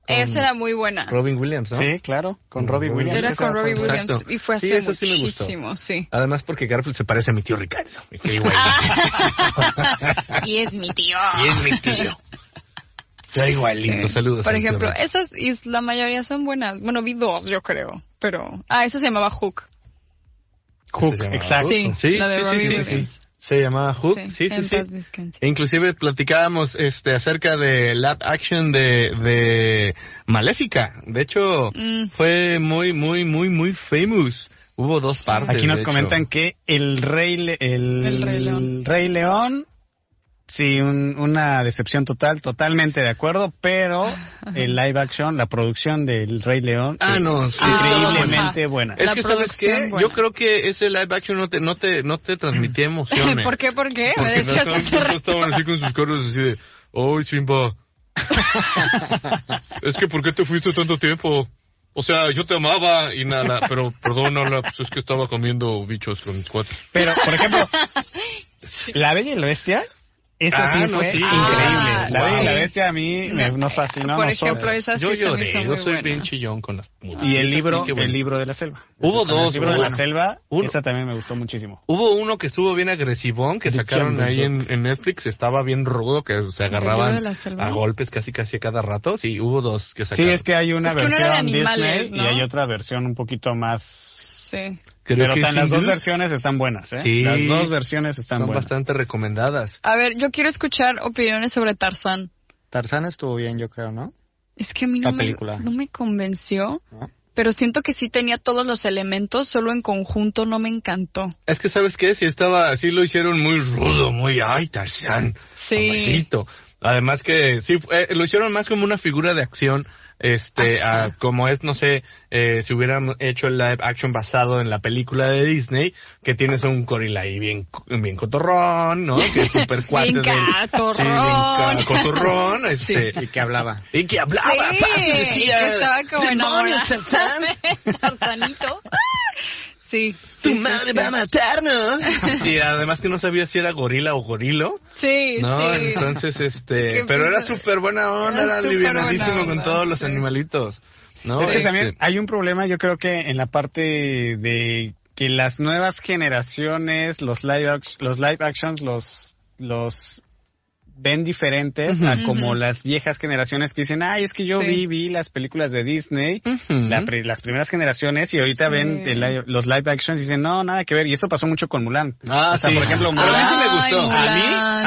Speaker 3: esa era muy buena.
Speaker 2: Robin Williams, ¿no?
Speaker 4: Sí, claro, con
Speaker 2: Robin
Speaker 4: Williams.
Speaker 3: Era con Robbie Williams
Speaker 2: Exacto.
Speaker 3: y fue
Speaker 2: Sí,
Speaker 3: hace
Speaker 2: eso sí me gustó.
Speaker 3: muchísimo, sí.
Speaker 2: Además porque Garfield se parece a mi tío Ricardo. mi tío igual.
Speaker 3: y es mi tío.
Speaker 2: y es mi tío. Está igualito,
Speaker 3: Sí.
Speaker 2: saludos.
Speaker 3: Por ejemplo, esas, y la mayoría son buenas. Bueno, vi dos, yo creo. Pero, ah, esa se llamaba Hook.
Speaker 4: Hook,
Speaker 2: ¿Se llamaba
Speaker 4: exacto.
Speaker 3: Sí,
Speaker 2: Sí,
Speaker 3: la de
Speaker 2: sí, sí, sí,
Speaker 3: Williams.
Speaker 2: Se llamaba Hook, sí, sí, sí. E Inclusive platicábamos este acerca de live action de, de Maléfica. De hecho,
Speaker 3: Mm.
Speaker 2: fue muy, muy, muy, muy famous. Hubo dos partes.
Speaker 4: Aquí nos comentan que el rey, Le- el,
Speaker 3: El Rey León.
Speaker 4: Rey León, sí, un- una decepción total, totalmente de acuerdo, pero el live action, la producción del Rey León,
Speaker 2: Ah,
Speaker 4: es
Speaker 2: no, sí.
Speaker 4: increíblemente
Speaker 3: Ajá.
Speaker 4: buena.
Speaker 2: Es
Speaker 3: La
Speaker 2: que, ¿sabes qué?
Speaker 3: buena.
Speaker 2: Yo creo que ese live action no te, no te, no te transmitía emociones.
Speaker 3: ¿Por qué? ¿Por qué? Me
Speaker 2: Porque no,
Speaker 3: hace
Speaker 2: no estaban así con sus caras así de, ¡Ay, Simba! es que, ¿por qué te fuiste tanto tiempo? O sea, yo te amaba y nada, pero perdónala, pues es que estaba comiendo bichos con mis cuates.
Speaker 4: Pero, por ejemplo, La Bella y la Bestia, esa
Speaker 2: Ah,
Speaker 4: sí
Speaker 2: no,
Speaker 4: fue
Speaker 2: sí.
Speaker 4: increíble.
Speaker 3: Ah,
Speaker 4: la y la
Speaker 3: sí.
Speaker 4: Bestia a mí me, nos fascinó
Speaker 3: Por ejemplo, esa sí
Speaker 2: Yo
Speaker 3: se me
Speaker 2: lloré,
Speaker 3: hizo
Speaker 2: yo
Speaker 3: muy
Speaker 2: soy
Speaker 3: buena.
Speaker 2: bien chillón con las
Speaker 4: Y el
Speaker 2: Esa
Speaker 4: libro,
Speaker 2: sí bueno.
Speaker 4: el libro de la selva.
Speaker 2: Hubo
Speaker 4: El
Speaker 2: dos,
Speaker 4: libro de la
Speaker 2: uno.
Speaker 4: selva,
Speaker 2: Uno.
Speaker 4: esa también me gustó muchísimo.
Speaker 2: Hubo uno que estuvo bien agresivón, que
Speaker 4: The
Speaker 2: sacaron ahí en, en Netflix, estaba bien rudo, que se agarraban a golpes casi casi a cada rato. Sí, hubo dos que
Speaker 4: Sí,
Speaker 2: sacaron.
Speaker 4: es que hay una
Speaker 3: Es
Speaker 4: versión
Speaker 3: animales,
Speaker 4: Disney
Speaker 3: ¿no?
Speaker 4: y hay otra versión un poquito más...
Speaker 3: Sí.
Speaker 2: Creo
Speaker 4: Pero
Speaker 2: que
Speaker 4: tan- las dos versiones están buenas, ¿eh?
Speaker 2: Sí.
Speaker 4: Las dos versiones están
Speaker 2: son
Speaker 4: buenas.
Speaker 2: bastante recomendadas.
Speaker 3: A ver, yo quiero escuchar opiniones sobre Tarzán.
Speaker 5: Tarzán estuvo bien, yo creo, ¿no?
Speaker 3: Es que a mí no,
Speaker 5: La
Speaker 3: me, no me convenció,
Speaker 5: ¿No?
Speaker 3: pero siento que sí tenía todos los elementos, solo en conjunto no me encantó.
Speaker 2: Es que, ¿sabes qué? Si estaba, así lo hicieron muy rudo, muy, ay, Tarzán,
Speaker 3: Sí.
Speaker 2: Además que, sí, eh, lo hicieron más como una figura de acción, este, a- como es, no sé, eh, si hubieran hecho el live action basado en la película de Disney, que tienes a un gorila ahí bien, bien cotorrón, ¿no? Que es súper cuate
Speaker 3: Bien
Speaker 2: del-
Speaker 3: catorrón.
Speaker 2: Sí, bien ca- cotorrón, este,
Speaker 5: Y que hablaba.
Speaker 2: y que hablaba,
Speaker 3: Sí, y
Speaker 2: decía,
Speaker 3: que estaba como
Speaker 2: "Demonios,
Speaker 3: enamorado. Tarzanito. Sí.
Speaker 2: tu
Speaker 3: sí,
Speaker 2: madre
Speaker 3: sí.
Speaker 2: va a matarnos. y además que no sabía si era gorila o gorilo.
Speaker 3: Sí,
Speaker 2: No,
Speaker 3: sí.
Speaker 2: entonces, este,
Speaker 3: Qué
Speaker 2: pero era súper buena onda,
Speaker 3: Era
Speaker 2: era livianadísimo con todos los animalitos. ¿no?
Speaker 4: Es que
Speaker 2: Este,
Speaker 4: también hay un problema, yo creo que en la parte de que las nuevas generaciones, los live, los live actions, los, los ven diferentes a como las viejas generaciones que dicen, ay, es que yo
Speaker 3: Sí.
Speaker 4: vi, vi las películas de Disney,
Speaker 2: Ujú.
Speaker 4: la pri- las primeras generaciones y ahorita
Speaker 3: Sí.
Speaker 4: ven el los live actions y dicen, no, nada que ver. Y eso pasó mucho con Mulan.
Speaker 2: Ah,
Speaker 4: o sea,
Speaker 2: sí.
Speaker 4: por ejemplo,
Speaker 2: Pero a mí
Speaker 4: Mulan.
Speaker 2: sí me
Speaker 3: Ay,
Speaker 2: gustó.
Speaker 3: Mulan.
Speaker 4: A mí,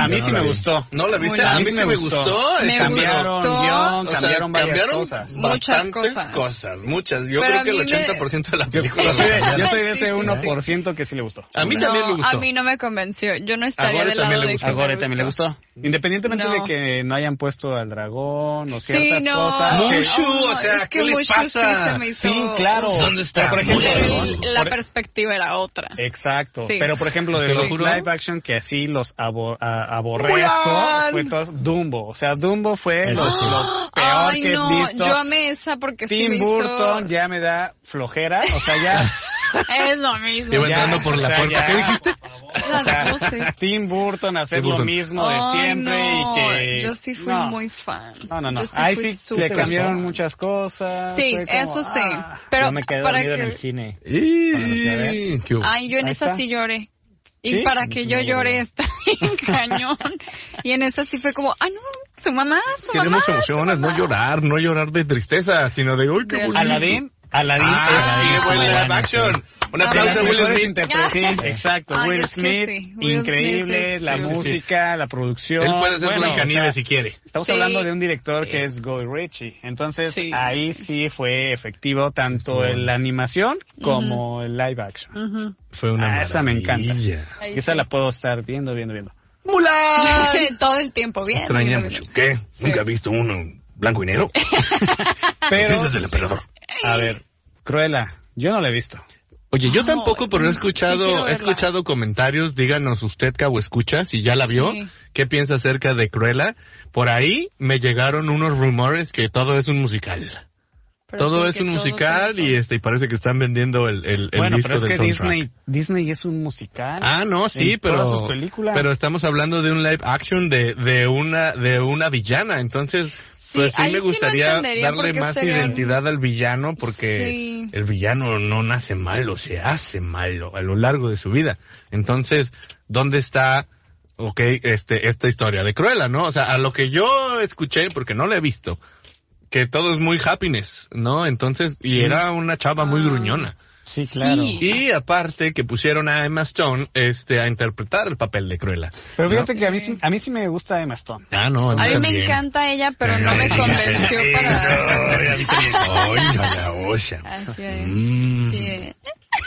Speaker 4: a mí sí me
Speaker 2: vi.
Speaker 4: gustó.
Speaker 2: ¿No la viste? A mí sí me gustó.
Speaker 3: Me
Speaker 4: cambiaron
Speaker 3: gustó.
Speaker 4: guion,
Speaker 2: o sea,
Speaker 4: cambiaron varias
Speaker 2: cambiaron
Speaker 4: cosas.
Speaker 3: Muchas cosas.
Speaker 2: cosas. muchas. Yo
Speaker 3: Pero
Speaker 2: creo que el
Speaker 3: mí me-
Speaker 2: 80% de la película.
Speaker 4: yo soy, de,
Speaker 2: la
Speaker 4: yo soy de
Speaker 3: Sí,
Speaker 4: ese
Speaker 3: sí,
Speaker 4: 1% que sí le gustó.
Speaker 2: A mí
Speaker 3: no,
Speaker 2: también me gustó.
Speaker 3: a mí no me convenció. Yo no estaría del lado
Speaker 2: le
Speaker 3: de que
Speaker 4: A Gore también le gustó. Independientemente
Speaker 3: No.
Speaker 4: de que no hayan puesto al dragón o ciertas
Speaker 3: Sí, no.
Speaker 4: cosas.
Speaker 2: Mushu, o sea, ¿qué le pasa?
Speaker 3: Sí, se me hizo...
Speaker 4: Sí, claro.
Speaker 2: ¿Dónde está?
Speaker 3: La
Speaker 4: por-
Speaker 3: perspectiva era otra.
Speaker 4: Exacto. Pero, por ejemplo, de los live action que así los abo- a- aborrezco,
Speaker 2: ¡Mulan!
Speaker 4: fue todo Dumbo. O sea, Dumbo fue lo,
Speaker 5: sí.
Speaker 4: lo peor
Speaker 3: Ay,
Speaker 4: que
Speaker 3: no,
Speaker 4: he visto.
Speaker 3: yo amé esa porque sí
Speaker 4: Tim
Speaker 3: hizo-
Speaker 4: Burton ya me da flojera. O sea, ya...
Speaker 3: Es lo mismo.
Speaker 2: Iba entrando por
Speaker 4: o
Speaker 2: la
Speaker 4: sea,
Speaker 2: puerta.
Speaker 4: ya.
Speaker 2: ¿Qué dijiste?
Speaker 4: O sea. Tim Burton hacer
Speaker 2: Tim Burton.
Speaker 4: lo mismo de
Speaker 3: Ay,
Speaker 4: siempre
Speaker 3: no,
Speaker 4: y que...
Speaker 3: Yo sí fui
Speaker 4: no.
Speaker 3: muy fan.
Speaker 4: No, no, no.
Speaker 3: Yo sí
Speaker 4: Ahí sí le cambiaron
Speaker 3: fan.
Speaker 4: muchas cosas.
Speaker 3: Sí,
Speaker 4: como,
Speaker 3: eso sí.
Speaker 4: ah.
Speaker 3: Pero
Speaker 5: Yo me quedé dormido
Speaker 3: que...
Speaker 5: en el cine.
Speaker 2: Y...
Speaker 3: Ay, yo en
Speaker 4: Ahí
Speaker 3: esa
Speaker 4: está.
Speaker 3: sí lloré. Y
Speaker 4: ¿Sí?
Speaker 3: para que
Speaker 5: sí
Speaker 3: yo llore está bien cañón. Y en esa sí fue como, ay no, su mamá, su
Speaker 2: Queremos
Speaker 3: mamá.
Speaker 2: emociones,
Speaker 3: su
Speaker 2: no llorar, no llorar de tristeza, sino de, uy, qué
Speaker 3: De-
Speaker 2: bonito.
Speaker 4: Aladdin, Aladdin
Speaker 2: Ah,
Speaker 4: es
Speaker 2: qué buen live action. Un
Speaker 4: De
Speaker 2: aplauso a Will Smith.
Speaker 4: exacto.
Speaker 3: Ay,
Speaker 4: Will
Speaker 3: es que
Speaker 4: Smith,
Speaker 3: sí, Will
Speaker 4: increíble,
Speaker 3: Smith es-
Speaker 4: la
Speaker 3: sí, sí, sí.
Speaker 4: música, la producción.
Speaker 2: Él puede ser
Speaker 4: Bueno,
Speaker 2: Blancanieves
Speaker 4: o sea,
Speaker 2: si quiere.
Speaker 4: Estamos
Speaker 3: Sí.
Speaker 4: hablando de un director
Speaker 3: Sí.
Speaker 4: que es Guy Ritchie. Entonces,
Speaker 3: Sí.
Speaker 4: ahí sí fue efectivo tanto en la animación como el live action.
Speaker 3: Ujú.
Speaker 2: Fue una
Speaker 4: Ah, esa me encanta.
Speaker 3: Ahí
Speaker 4: esa
Speaker 3: sí.
Speaker 4: la puedo estar viendo, viendo, viendo.
Speaker 2: ¡Mulan!
Speaker 3: Todo el tiempo, bien.
Speaker 2: Extraña mucho. ¿Qué?
Speaker 3: Sí.
Speaker 2: ¿Nunca he visto uno en blanco y negro?
Speaker 4: Pero,
Speaker 2: Ese es el emperador.
Speaker 4: a ver, Cruella, yo no la he visto.
Speaker 2: Oye, yo
Speaker 3: No,
Speaker 2: tampoco, pero he
Speaker 3: sí
Speaker 2: escuchado, he escuchado comentarios. Díganos usted, Cabo Escucha, si ya la vio,
Speaker 3: Sí.
Speaker 2: qué piensa acerca de Cruella. Por ahí me llegaron unos rumores que todo es un musical.
Speaker 3: Pero
Speaker 2: todo es un musical y este y parece que están vendiendo el, el, el
Speaker 4: bueno,
Speaker 2: disco
Speaker 4: pero es
Speaker 2: del
Speaker 4: que
Speaker 2: soundtrack.
Speaker 4: Disney, Disney es un musical.
Speaker 2: Ah, no, sí,
Speaker 4: en
Speaker 2: pero
Speaker 4: todas sus películas.
Speaker 2: pero estamos hablando de un live action de, de una de una villana, entonces
Speaker 3: Sí,
Speaker 2: pues sí me gustaría darle más
Speaker 3: serían-
Speaker 2: identidad al villano porque
Speaker 3: Sí.
Speaker 2: el villano no nace malo, se hace malo a lo largo de su vida. Entonces, ¿dónde está ok, este esta historia de Cruella, no? O sea, a lo que yo escuché porque no la he visto que todo es muy happiness, ¿no? Entonces, y era una chava muy
Speaker 3: Ah.
Speaker 2: gruñona.
Speaker 4: Sí, claro.
Speaker 3: Sí.
Speaker 2: Y aparte que pusieron a Emma Stone este a interpretar el papel de Cruella.
Speaker 4: Pero fíjate que a mí, sí, a mí sí me gusta Emma Stone.
Speaker 2: Ah, no,
Speaker 3: A mí me encanta ella, pero no me convenció para... Así es.
Speaker 2: Mm.
Speaker 3: Sí.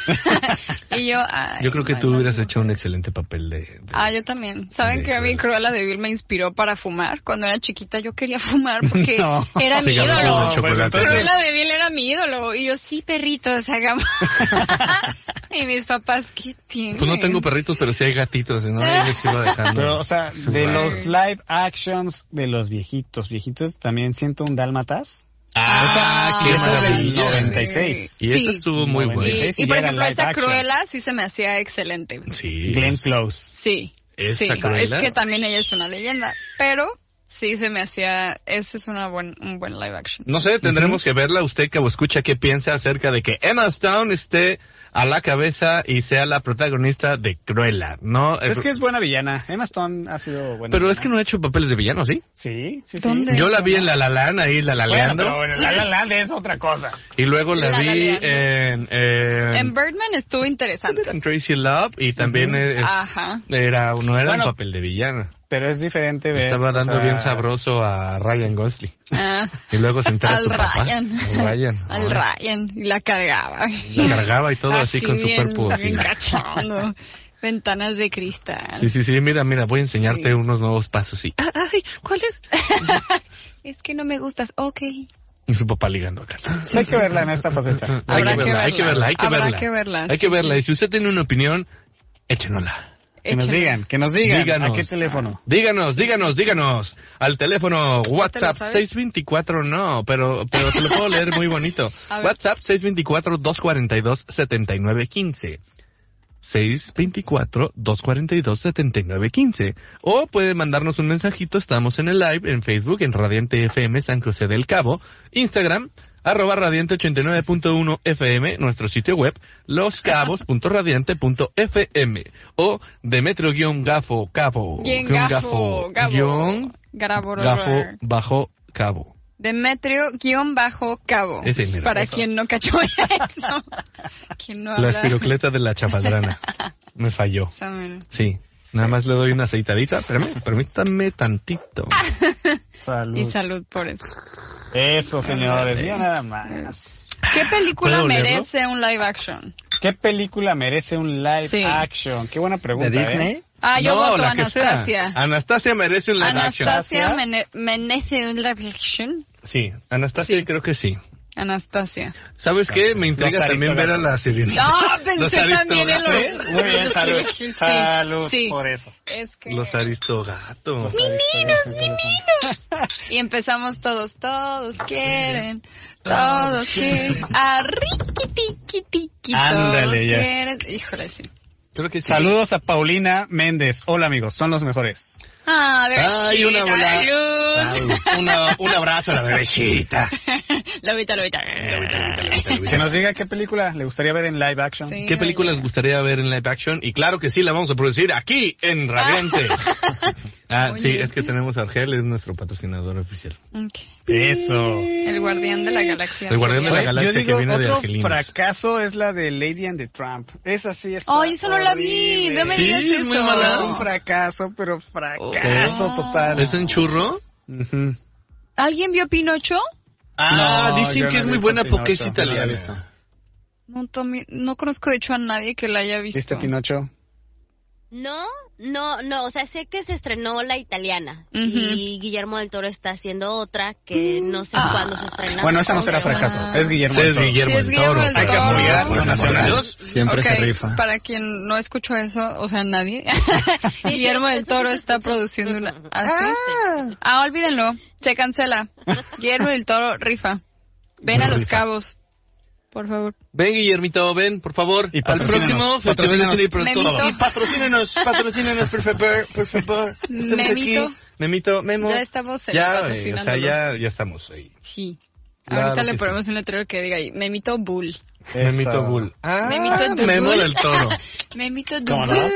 Speaker 3: y yo, ay,
Speaker 2: Yo creo que tú
Speaker 3: bueno.
Speaker 2: hubieras hecho un excelente papel de... de-
Speaker 3: Ah, yo también. ¿Saben
Speaker 2: de
Speaker 3: que a mí
Speaker 2: Cruella.
Speaker 3: De Vil me inspiró para fumar? Cuando era chiquita yo quería fumar porque
Speaker 4: No.
Speaker 3: era mi ídolo.
Speaker 2: de
Speaker 3: Cruella de Vil era mi ídolo. Y yo, sí, perritos, hagamos. y mis papás, ¿qué tienen?
Speaker 2: Pues no tengo perritos, pero sí hay gatitos, ¿no? Les iba dejando.
Speaker 4: Pero, o sea, de
Speaker 2: Wow.
Speaker 4: los live actions de los viejitos, viejitos, también siento un Dálmatas.
Speaker 2: ah,
Speaker 3: Ah,
Speaker 2: qué
Speaker 4: esa es del
Speaker 2: maravilla.
Speaker 4: 96.
Speaker 2: Y esa
Speaker 3: Sí.
Speaker 2: estuvo muy buena.
Speaker 3: Y,
Speaker 4: sí,
Speaker 3: y por ejemplo, esta
Speaker 4: action.
Speaker 3: Cruella sí se me hacía excelente.
Speaker 2: Sí.
Speaker 4: Glenn
Speaker 2: es-
Speaker 4: Close.
Speaker 3: Sí.
Speaker 2: Esa
Speaker 3: Sí, es
Speaker 2: Cruella.
Speaker 3: que también ella es una leyenda, pero sí se me hacía, ese es una buen, un buen live action.
Speaker 2: No sé, tendremos que verla. Usted que escucha qué piensa acerca de que Emma Stone esté a la cabeza y sea la protagonista de Cruella, ¿no?
Speaker 4: Es que es buena villana. Emma Stone ha sido buena.
Speaker 2: Pero es
Speaker 4: villana.
Speaker 2: que no ha hecho papeles de villano, ¿sí?
Speaker 4: Sí, sí, sí.
Speaker 3: ¿Dónde?
Speaker 2: Yo la vi en La La Land, ahí La La
Speaker 4: Bueno,
Speaker 2: Land,
Speaker 4: pero en La La Land es otra cosa.
Speaker 2: y luego la, vi en, en,
Speaker 3: En Birdman estuvo interesante.
Speaker 2: en Crazy Love y también es-
Speaker 3: Ajá.
Speaker 2: era, no era
Speaker 4: Bueno,
Speaker 2: un papel de villano.
Speaker 4: Pero es diferente ver.
Speaker 2: Estaba
Speaker 4: o
Speaker 2: dando
Speaker 4: sea,
Speaker 2: bien sabroso a Ryan Gosling.
Speaker 3: Ah,
Speaker 2: Y luego se entera
Speaker 3: al
Speaker 2: su papá.
Speaker 3: Ryan.
Speaker 2: Al Ryan.
Speaker 3: Al Ryan. Y la cargaba.
Speaker 2: La cargaba y todo así, con su
Speaker 3: bien,
Speaker 2: cuerpo así.
Speaker 3: bien cachondo. Ventanas de cristal.
Speaker 2: Sí, sí, sí, mira, mira, voy a enseñarte
Speaker 3: Sí.
Speaker 2: unos nuevos pasos. Y, ay, ¿cuál es?
Speaker 3: Es que no me gustas. Ok.
Speaker 2: Y su papá ligando acá.
Speaker 4: Hay que verla en esta faceta.
Speaker 2: Hay que verla, hay que verla, hay que verla.
Speaker 3: que verla,
Speaker 2: Hay que
Speaker 3: sí,
Speaker 2: verla.
Speaker 3: sí.
Speaker 2: Y si usted tiene una opinión, échenosla.
Speaker 4: Que nos digan, que nos digan.
Speaker 2: Díganos.
Speaker 4: ¿A qué teléfono?
Speaker 2: Díganos, díganos, díganos. Al teléfono WhatsApp
Speaker 3: sabes?
Speaker 2: 624, no, pero, pero te lo puedo leer muy bonito. WhatsApp 624-242-7915. 624-242-7915. O puede mandarnos un mensajito, estamos en el live en Facebook, en Radiante FM San José del Cabo, Instagram, arroba radiante 89.1 FM, nuestro sitio web, loscabos.radiante.fm o Demetrio-gafo, cabo,
Speaker 3: Guión
Speaker 2: guion
Speaker 3: gafo, gabo.
Speaker 2: guion
Speaker 3: Gabo,
Speaker 2: gafo, bajo, cabo.
Speaker 3: Demetrio guion bajo cabo.
Speaker 2: Ese, mira,
Speaker 3: para
Speaker 2: eso.
Speaker 3: quien no cachó eso. no
Speaker 2: La espirocleta de la chapaldrana. Me falló.
Speaker 3: Eso.
Speaker 2: Sí. Nada más le doy una aceitadita. Espérame, permítame tantito.
Speaker 4: Salud.
Speaker 3: Y salud por eso.
Speaker 4: Eso, señores, mira nada más.
Speaker 3: ¿Qué película merece un live action?
Speaker 4: ¿Qué película merece un live
Speaker 3: Sí.
Speaker 4: action? Qué buena pregunta.
Speaker 5: ¿De
Speaker 4: ¿eh?
Speaker 5: Disney?
Speaker 3: Ah, yo
Speaker 2: no,
Speaker 3: voto. Anastasia.
Speaker 2: Anastasia merece un live action.
Speaker 3: Anastasia merece un live action.
Speaker 2: Sí, Anastasia
Speaker 3: Sí.
Speaker 2: creo que sí.
Speaker 3: Anastasia.
Speaker 2: ¿Sabes qué? Me intriga
Speaker 4: Los
Speaker 2: también ver a la sirenita.
Speaker 3: Ah,
Speaker 2: Los
Speaker 3: pensé también en los...
Speaker 4: Muy bien,
Speaker 3: los-
Speaker 4: salud.
Speaker 3: sí,
Speaker 4: Salud
Speaker 3: sí.
Speaker 4: por eso.
Speaker 3: Es que...
Speaker 2: Los aristogatos.
Speaker 3: Y empezamos todos, todos quieren, todos quieren, a riquitiquitiqui, todos
Speaker 4: Ándale, ya.
Speaker 3: quieren. Híjole, sí.
Speaker 2: Creo que sí.
Speaker 4: Saludos a Paulina Méndez. Hola amigos, son los mejores.
Speaker 3: Ah,
Speaker 2: Ay, una
Speaker 3: bebecita,
Speaker 2: bola.
Speaker 3: luz.
Speaker 2: Una- un abrazo a la bebecita.
Speaker 3: Lobita, lobita.
Speaker 4: Que nos diga qué película le gustaría ver en live action.
Speaker 3: Sí,
Speaker 2: ¿Qué películas
Speaker 3: oye.
Speaker 2: gustaría ver en live action? Y claro que sí, la vamos a producir aquí en Radiante. Ah, sí, es que tenemos a Argel, es nuestro patrocinador oficial.
Speaker 3: Ok.
Speaker 4: Eso.
Speaker 3: El guardián de la galaxia.
Speaker 2: El guardián de la
Speaker 4: Oye,
Speaker 2: galaxia
Speaker 4: yo digo,
Speaker 2: que viene de
Speaker 4: otro
Speaker 2: Argelinos.
Speaker 4: fracaso es la de Lady and the Trump. Esa sí está
Speaker 3: Ay, esa no la vi, no me
Speaker 2: Sí,
Speaker 3: digas
Speaker 2: es
Speaker 3: eso.
Speaker 2: muy mala.
Speaker 4: Es un fracaso, pero fracaso
Speaker 3: Oh.
Speaker 4: total.
Speaker 2: ¿Es en churro?
Speaker 3: ¿Alguien vio Pinocho?
Speaker 2: Ah,
Speaker 4: No,
Speaker 2: dicen que
Speaker 4: no
Speaker 2: es muy buena
Speaker 4: Pinocho,
Speaker 2: porque es italiana.
Speaker 3: No, no conozco de hecho a nadie que la haya visto.
Speaker 4: ¿Viste Pinocho?
Speaker 8: No, no, no, o sea, sé que se estrenó la italiana y Guillermo del Toro está haciendo otra que no sé
Speaker 3: Ah.
Speaker 8: cuándo se estrena.
Speaker 4: Bueno, esa no será fracaso. Es Guillermo
Speaker 2: Sí,
Speaker 4: del
Speaker 2: es
Speaker 4: Toro.
Speaker 2: Guillermo
Speaker 3: Sí, es
Speaker 2: del
Speaker 3: Guillermo
Speaker 2: Toro.
Speaker 3: del
Speaker 4: Hay que
Speaker 3: Toro.
Speaker 4: apoyar nacional.
Speaker 5: Siempre se rifa.
Speaker 3: Para quien no escuchó eso, o sea, nadie, Guillermo del Toro está produciendo una... ¿Ah, sí? Ah, olvídenlo, se cancela. Guillermo del Toro rifa. Ven a Los. Cabos, por favor.
Speaker 2: Ven, Guillermito, ven, por favor.
Speaker 4: Y
Speaker 2: Al próximo Festival de. Cine y patrocínenos, patrocínenos, por favor, por favor.
Speaker 3: Memito.
Speaker 2: aquí. Memito, Memo.
Speaker 3: Ya estamos eh,
Speaker 2: Ya, eh, o sea, ya, ya estamos ahí.
Speaker 3: Sí.
Speaker 2: Claro
Speaker 3: Ahorita le ponemos un letrero que diga ahí, Memito Bull.
Speaker 2: Memito. Bull. Ah,
Speaker 3: Memito de
Speaker 2: Memo
Speaker 3: Bull.
Speaker 2: del Toro.
Speaker 3: Memito
Speaker 4: ¿Cómo
Speaker 3: Bull.
Speaker 4: no?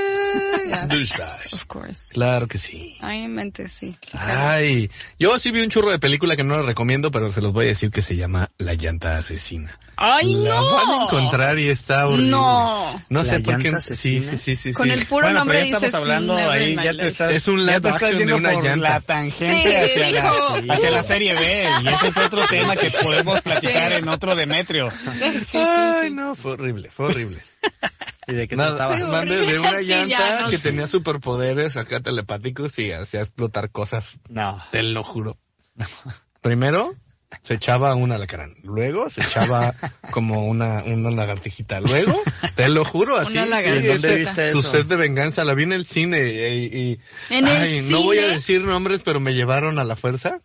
Speaker 3: Yeah,
Speaker 2: Douchebag.
Speaker 3: of course.
Speaker 2: Claro que sí.
Speaker 3: Ay, en mente, sí.
Speaker 2: Ay, yo sí vi un churro de película que no la recomiendo, pero se los voy a decir que se llama La llanta asesina.
Speaker 3: Ay,
Speaker 2: La
Speaker 3: no.
Speaker 2: van a encontrar y está horrible.
Speaker 3: No.
Speaker 2: No sé
Speaker 5: ¿La
Speaker 2: por qué.
Speaker 5: llanta
Speaker 2: Sí, sí, sí, sí.
Speaker 3: Con
Speaker 2: sí.
Speaker 3: el puro
Speaker 4: Bueno,
Speaker 3: nombre
Speaker 4: pero ya
Speaker 3: dices
Speaker 4: estamos hablando ahí, ya te estás,
Speaker 2: Es un
Speaker 4: ya
Speaker 2: live
Speaker 4: te estás
Speaker 2: action de una
Speaker 4: por
Speaker 2: llanta.
Speaker 4: la tangente
Speaker 3: Sí,
Speaker 4: hacia,
Speaker 3: dijo.
Speaker 4: la, hacia la serie B y ese es otro tema que podemos platicar
Speaker 3: Sí.
Speaker 4: en otro Demetrio.
Speaker 3: Sí,
Speaker 2: Ay,
Speaker 3: sí.
Speaker 2: no, fue horrible, fue horrible.
Speaker 5: ¿Y de qué
Speaker 2: Nada,
Speaker 5: trataba?
Speaker 2: De una llanta
Speaker 3: no
Speaker 2: que tenía superpoderes acá telepáticos y hacía explotar cosas.
Speaker 5: No.
Speaker 2: Te lo juro. Primero se echaba un alacrán, luego se echaba como una, una lagartijita, luego, te lo juro, así.
Speaker 3: Una
Speaker 2: sí,
Speaker 5: ¿Dónde viste
Speaker 2: Tu
Speaker 5: eso?
Speaker 2: sed de venganza, la vi en el cine y, y-
Speaker 3: ¿En el
Speaker 2: ay, no voy a decir nombres, pero me llevaron a la fuerza.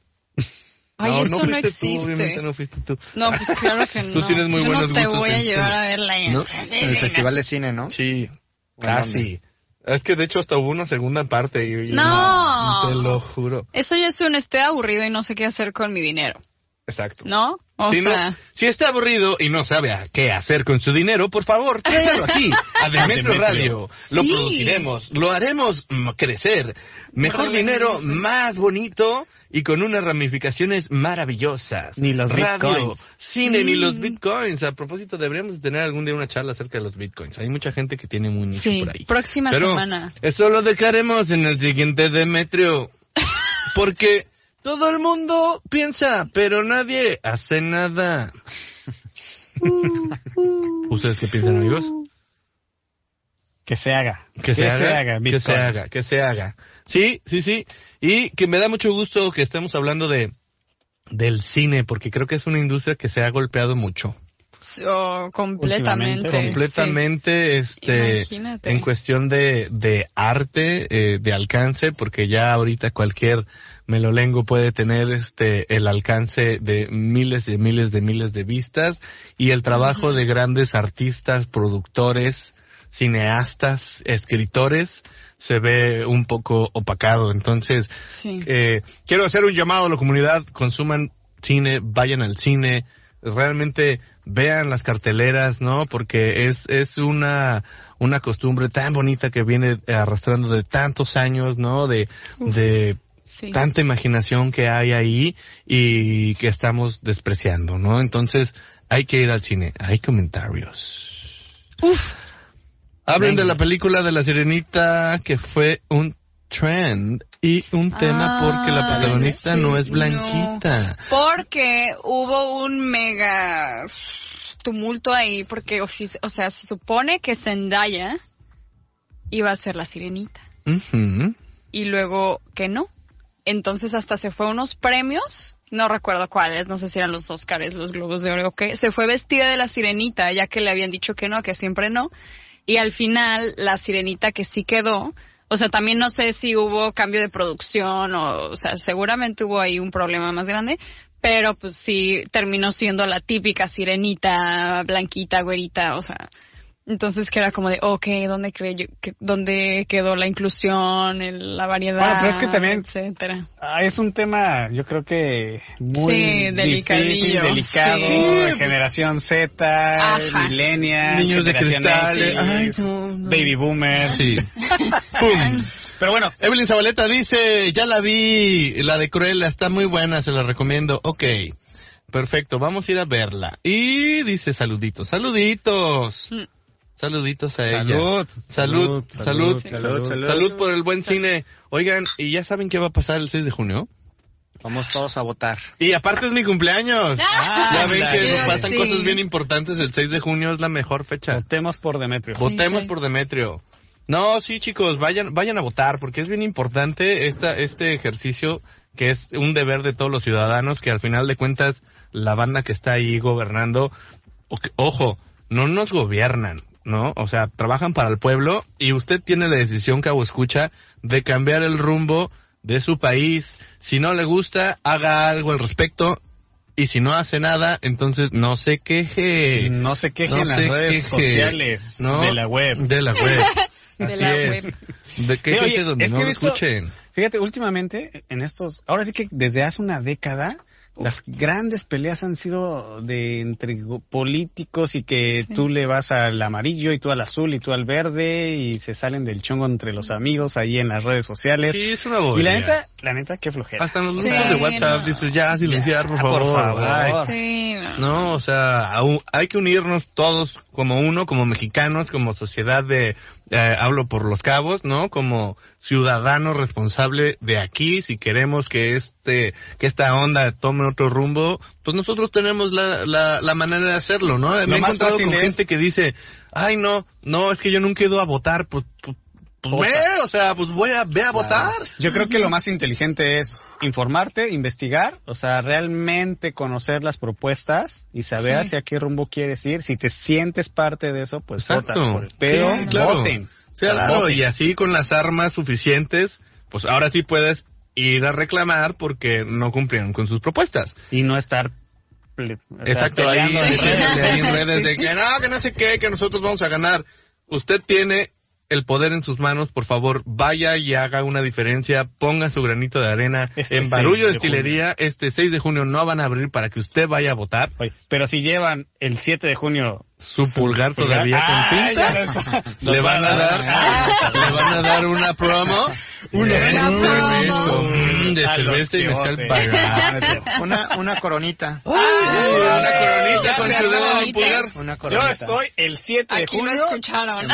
Speaker 3: Ay, eso no,
Speaker 2: fuiste
Speaker 3: existe.
Speaker 2: Tú, obviamente no fuiste tú.
Speaker 3: No, pues claro que no.
Speaker 2: Tú tienes muy
Speaker 3: Yo
Speaker 2: buenos
Speaker 3: no te
Speaker 2: gustos
Speaker 3: voy a
Speaker 2: en
Speaker 3: llevar
Speaker 2: cine.
Speaker 3: a verla ya.
Speaker 2: ¿No?
Speaker 5: En el Festival de Cine, ¿no?
Speaker 2: Sí,
Speaker 5: ¿O en
Speaker 2: casi. Es que de hecho hasta hubo una segunda parte. Y, y
Speaker 3: No.
Speaker 2: Te lo juro.
Speaker 3: Eso ya es un estoy aburrido y no sé qué hacer con mi dinero,
Speaker 2: Exacto.
Speaker 3: ¿no? O
Speaker 2: si, no-
Speaker 3: sea,
Speaker 2: si está aburrido y no sabe a qué hacer con su dinero, por favor, tráigalo aquí, a Demetrio. Radio. Lo
Speaker 3: Sí.
Speaker 2: produciremos, lo haremos crecer. Mejor dinero, más bonito y con unas ramificaciones maravillosas.
Speaker 4: Ni los
Speaker 2: Radio,
Speaker 4: bitcoins.
Speaker 2: cine, ni los
Speaker 3: Mm.
Speaker 2: bitcoins. A propósito, deberíamos tener algún día una charla acerca de los bitcoins. Hay mucha gente que tiene muy nicho
Speaker 3: sí,
Speaker 2: por ahí.
Speaker 3: próxima
Speaker 2: Pero
Speaker 3: semana.
Speaker 2: eso lo dejaremos en el siguiente Demetrio. Porque todo el mundo piensa, pero nadie hace nada. ¿Ustedes qué piensan, amigos?
Speaker 4: Que se haga.
Speaker 2: Que se haga, que se haga, que se haga. Sí, sí, sí. Y que me da mucho gusto que estemos hablando de del cine, porque creo que es una industria que se ha golpeado mucho.
Speaker 3: Oh, completamente.
Speaker 2: Completamente este
Speaker 3: Imagínate.
Speaker 2: en cuestión de, de arte eh, de alcance porque ya ahorita cualquier melolengo puede tener este el alcance de miles y miles de miles de vistas y el trabajo de grandes artistas productores cineastas escritores se ve un poco opacado entonces
Speaker 3: Sí.
Speaker 2: eh, quiero hacer un llamado a la comunidad, consuman cine, vayan al cine, realmente vean las carteleras, ¿no? Porque es, es una, una costumbre tan bonita que viene arrastrando de tantos años, ¿no? De, de
Speaker 3: Sí.
Speaker 2: tanta imaginación que hay ahí y que estamos despreciando, ¿no? Entonces, hay que ir al cine. Hay comentarios. Hablen de la película de la sirenita que fue un trend y un tema porque la
Speaker 3: Ah,
Speaker 2: protagonista
Speaker 3: sí,
Speaker 2: no es
Speaker 3: no.
Speaker 2: blanquita.
Speaker 3: Porque hubo un mega tumulto ahí, porque, o sea, se supone que Zendaya iba a ser la sirenita. Y luego que no. Entonces hasta se fue a unos premios, no recuerdo cuáles, no sé si eran los Oscars, los Globos de Oro o qué. Se fue vestida de la sirenita, ya que le habían dicho que no, que siempre no. Y al final, la sirenita que sí quedó, o sea, también no sé si hubo cambio de producción o, o sea, seguramente hubo ahí un problema más grande, pero pues sí terminó siendo la típica sirenita, blanquita, güerita, o sea, entonces que era como de, ok, ¿dónde, creyó, que, ¿dónde quedó la inclusión, el- la variedad,
Speaker 4: Bueno, pero es que también-
Speaker 3: etcétera?
Speaker 4: Ah, es un tema, yo creo que muy
Speaker 3: Sí,
Speaker 4: difícil, delicado,
Speaker 3: Sí.
Speaker 4: generación Z, millennials,
Speaker 2: Niños de cristal.
Speaker 4: X,
Speaker 2: Ay, no, no.
Speaker 4: baby boomers.
Speaker 2: Sí. ¡Pum!
Speaker 4: Pero bueno,
Speaker 2: Evelyn Zabaleta dice, ya la vi, la de Cruella, está muy buena, se la recomiendo. Ok, perfecto, vamos a ir a verla. Y dice saluditos, saluditos.
Speaker 3: Mm.
Speaker 2: Saluditos a ella.
Speaker 4: salud,
Speaker 2: Salud, salud,
Speaker 5: salud, salud.
Speaker 2: Salud por el buen cine. Oigan, ¿y ya saben qué va a pasar el 6 de junio?
Speaker 5: Vamos todos a votar.
Speaker 2: Y aparte es mi cumpleaños. ya ven que nos pasan
Speaker 3: Sí.
Speaker 2: cosas bien importantes. El 6 de junio es la mejor fecha.
Speaker 4: Votemos por Demetrio.
Speaker 2: Votemos
Speaker 3: sí.
Speaker 2: por Demetrio. No, sí, chicos, vayan, vayan a votar, porque es bien importante esta, este ejercicio que es un deber de todos los ciudadanos, que al final de cuentas la banda que está ahí gobernando, o ojo, no nos gobiernan, ¿no? O sea, trabajan para el pueblo y usted tiene la decisión, cabo escucha, de cambiar el rumbo de su país. Si no le gusta, haga algo al respecto. Y si no hace nada, entonces no se queje.
Speaker 4: No se quejen
Speaker 2: No
Speaker 4: en las
Speaker 2: se
Speaker 4: redes
Speaker 2: queje,
Speaker 4: sociales
Speaker 2: ¿no?
Speaker 4: de la web.
Speaker 2: De la web.
Speaker 3: De
Speaker 2: Así
Speaker 3: la
Speaker 2: es.
Speaker 3: web.
Speaker 2: De
Speaker 4: Sí,
Speaker 2: quéjense
Speaker 4: oye,
Speaker 2: donde
Speaker 4: es
Speaker 2: no
Speaker 4: que
Speaker 2: lo
Speaker 4: visto-
Speaker 2: escuchen.
Speaker 4: Fíjate, últimamente, en estos, ahora sí que desde hace una década, las grandes peleas han sido de entre políticos y que
Speaker 3: Sí.
Speaker 4: tú le vas al amarillo y tú al azul y tú al verde y se salen del chongo entre los amigos ahí en las redes sociales.
Speaker 2: Sí, es una
Speaker 4: y
Speaker 2: bobería.
Speaker 4: la neta, la neta, qué flojera.
Speaker 2: Hasta en los
Speaker 3: Sí,
Speaker 2: grupos de WhatsApp
Speaker 3: no.
Speaker 2: dices, ya, silenciar, por favor.
Speaker 4: por favor.
Speaker 2: Ay.
Speaker 3: Sí, no.
Speaker 2: No, o sea, aún- hay que unirnos todos como uno, como mexicanos, como sociedad de, eh, hablo por los cabos, ¿no? Como ciudadano responsable de aquí, si queremos que este, que esta onda tome otro rumbo, pues nosotros tenemos la, la, la manera de hacerlo, ¿no? Me he encontrado con
Speaker 4: es-
Speaker 2: gente que dice, ay no, no, es que yo nunca he ido a votar, pues, pues, ve, o sea, pues voy a, ve a votar.
Speaker 4: Yo creo que lo más inteligente es informarte, investigar, o sea, realmente conocer las propuestas y saber
Speaker 3: Sí.
Speaker 4: hacia qué rumbo quieres ir. Si te sientes parte de eso, pues
Speaker 2: Exacto.
Speaker 4: votas por. Pero
Speaker 2: Sí, claro.
Speaker 4: voten.
Speaker 2: Sí, claro,
Speaker 4: voten.
Speaker 2: y así con las armas suficientes, pues ahora sí puedes ir a reclamar porque no cumplieron con sus propuestas.
Speaker 4: Y no estar... ple- o sea,
Speaker 2: Exacto, ahí,
Speaker 4: peleando en redes.
Speaker 2: de ahí en redes de que no, que no sé qué, que nosotros vamos a ganar. Usted tiene el poder en sus manos, por favor, vaya y haga una diferencia, ponga su granito de arena
Speaker 4: Este
Speaker 2: en
Speaker 4: 6
Speaker 2: Barullo
Speaker 4: de
Speaker 2: Destilería. Este 6 de junio no van a abrir para que usted vaya a votar.
Speaker 4: Pero si llevan el 7 de junio
Speaker 2: Su pulgar todavía
Speaker 4: Ah,
Speaker 2: con
Speaker 4: lo está.
Speaker 2: Le van a dar, le van a dar una promo.
Speaker 4: Una
Speaker 2: de
Speaker 3: promo.
Speaker 2: Mm, de cerveza y mezcal para.
Speaker 5: Una, una coronita.
Speaker 2: una coronita con su dedo el pulgar.
Speaker 5: Una
Speaker 4: Yo
Speaker 5: coronita.
Speaker 4: estoy el 7 de
Speaker 3: Aquí lo
Speaker 4: junio.
Speaker 3: escucharon.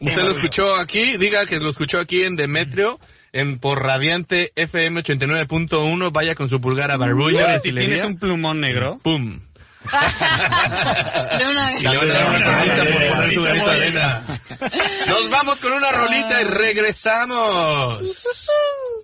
Speaker 2: Usted lo escuchó aquí, diga que lo escuchó aquí en Demetrio, en por Radiante FM 89.1, vaya con su pulgar a Barbullo,
Speaker 4: si tienes un plumón negro.
Speaker 2: ¡Pum!
Speaker 3: De una
Speaker 2: Y
Speaker 3: vez.
Speaker 2: le van a dar una coronita por poner su granito de arena. Nos vamos con una rolita y regresamos.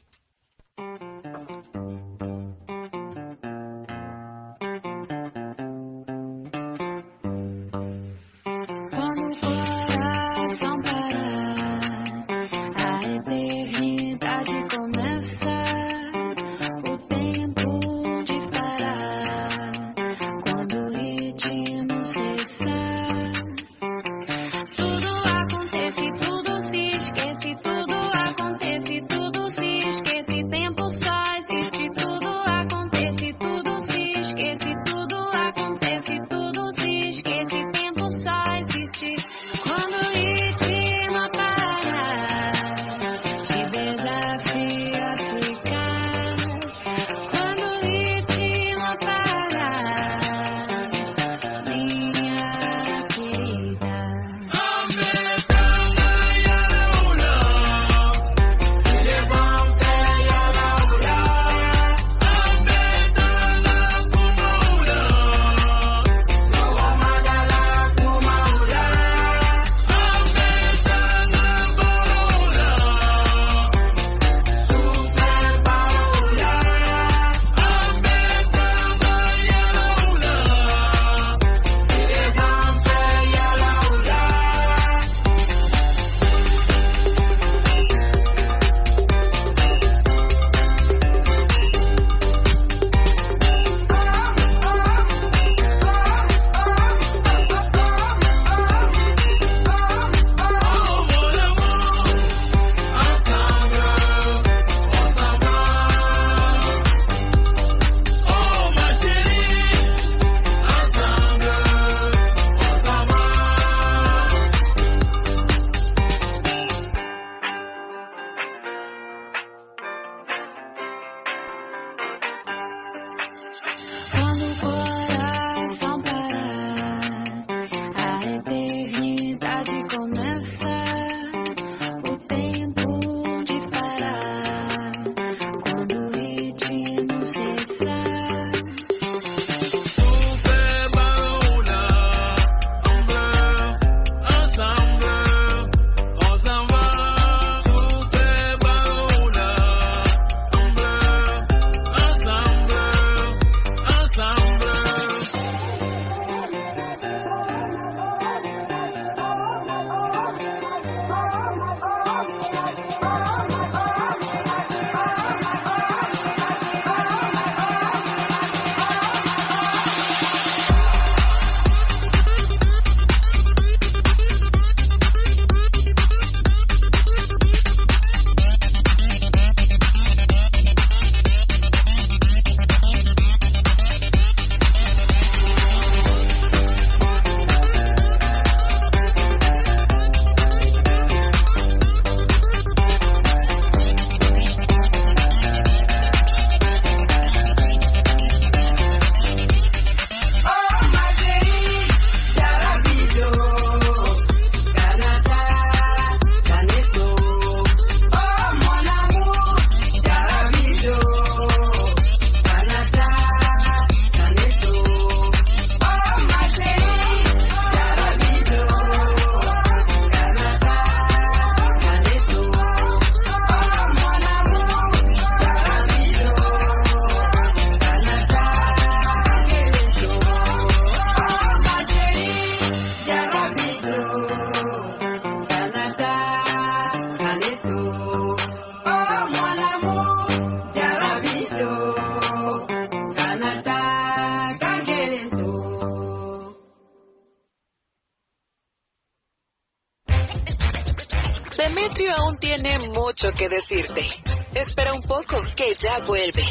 Speaker 1: decirte. Espera un poco, que ya vuelve.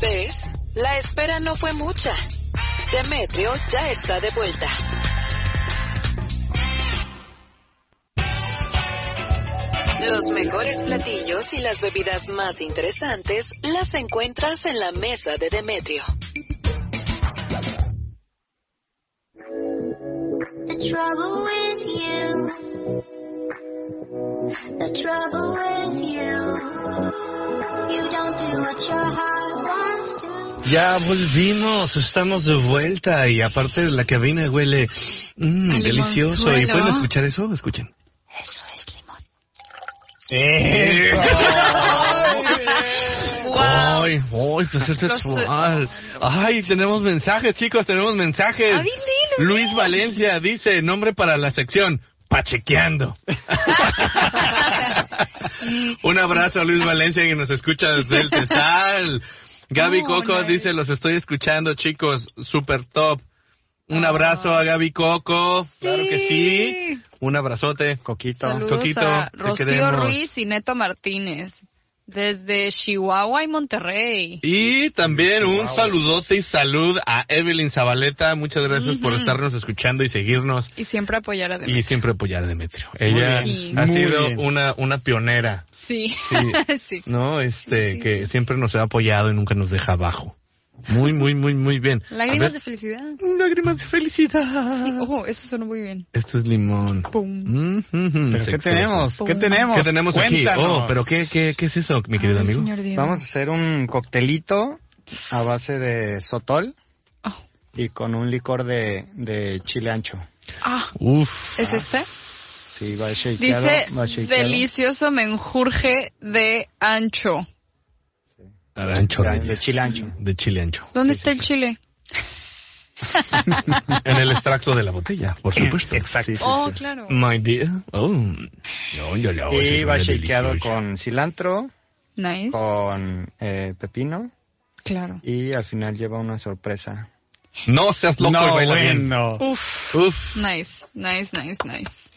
Speaker 1: ¿Ves? La espera no fue mucha. Demetrio ya está de vuelta. Los mejores platillos y las bebidas más interesantes las encuentras en la mesa de Demetrio.
Speaker 7: The trouble with you. The trouble with you. You don't do what your heart wants to.
Speaker 2: Ya volvimos, estamos de vuelta y aparte la cabina huele mm,
Speaker 3: A
Speaker 2: delicioso. ¿Y pueden escuchar eso? Escuchen.
Speaker 3: Eso es limón.
Speaker 4: Eso.
Speaker 3: ¡Wow!
Speaker 2: Ay, ay, pues es
Speaker 3: Los-
Speaker 2: sexual. Ay, tenemos mensajes, chicos, tenemos mensajes.
Speaker 3: Ah,
Speaker 2: Luis Valencia dice, nombre para la sección, Pachequeando. Un abrazo a Luis Valencia que nos escucha desde el Tesal. Gaby
Speaker 3: Oh,
Speaker 2: Coco
Speaker 3: nice.
Speaker 2: dice, los estoy escuchando, chicos, super top. Un abrazo a Gaby Coco, claro que sí. Un abrazote.
Speaker 5: Coquito.
Speaker 3: Saludos
Speaker 2: Coquito,
Speaker 3: a Rocío. Ruiz y Neto Martínez. Desde Chihuahua y Monterrey.
Speaker 2: Y también un saludote y salud a Evelyn Zabaleta. Muchas gracias por estarnos escuchando y seguirnos
Speaker 3: Y siempre apoyar a
Speaker 2: y
Speaker 3: Demetrio.
Speaker 2: siempre apoyar a Demetrio. Ella ha
Speaker 4: Muy
Speaker 2: sido
Speaker 4: bien.
Speaker 2: una, una pionera,
Speaker 3: Sí.
Speaker 2: Sí.
Speaker 3: sí.
Speaker 2: ¿no? Este,
Speaker 3: Sí,
Speaker 2: que
Speaker 3: sí.
Speaker 2: siempre nos ha apoyado y nunca nos deja abajo. Muy, muy, muy, muy bien.
Speaker 3: Lágrimas de felicidad.
Speaker 2: lágrimas de felicidad.
Speaker 3: Sí. Oh, eso sonó muy bien.
Speaker 2: Esto es limón.
Speaker 3: Pum.
Speaker 2: Mm, mm, mm,
Speaker 4: ¿Pero qué tenemos? ¿Qué tenemos?
Speaker 2: ¿Qué tenemos aquí? Oh, pero ¿qué, qué, qué es eso, mi querido
Speaker 3: Ay,
Speaker 2: amigo?
Speaker 5: Vamos a hacer un coctelito a base de sotol
Speaker 3: Oh.
Speaker 5: y con un licor de, de chile ancho.
Speaker 3: Ah,
Speaker 2: Uf.
Speaker 3: ¿es este?
Speaker 5: Sí, va shakeado.
Speaker 3: Dice
Speaker 5: va
Speaker 3: delicioso menjurje de ancho.
Speaker 2: Ancho
Speaker 5: De,
Speaker 2: Reyes.
Speaker 5: de chile ancho.
Speaker 2: De chile ancho.
Speaker 3: ¿Dónde
Speaker 5: Sí,
Speaker 3: está
Speaker 5: sí,
Speaker 3: el chile?
Speaker 2: En el extracto de la botella, por supuesto.
Speaker 4: Exacto.
Speaker 5: Sí, sí,
Speaker 3: Oh,
Speaker 5: sí.
Speaker 3: claro.
Speaker 2: My dear. Oh. No, yo
Speaker 5: Y va shakeado con cilantro,
Speaker 3: Nice.
Speaker 5: con eh, pepino
Speaker 3: Claro.
Speaker 5: y al final lleva una sorpresa.
Speaker 2: No seas loco y
Speaker 4: No,
Speaker 2: baila bien.
Speaker 4: bueno.
Speaker 3: Uf.
Speaker 2: Uf.
Speaker 3: Nice, nice, nice, nice.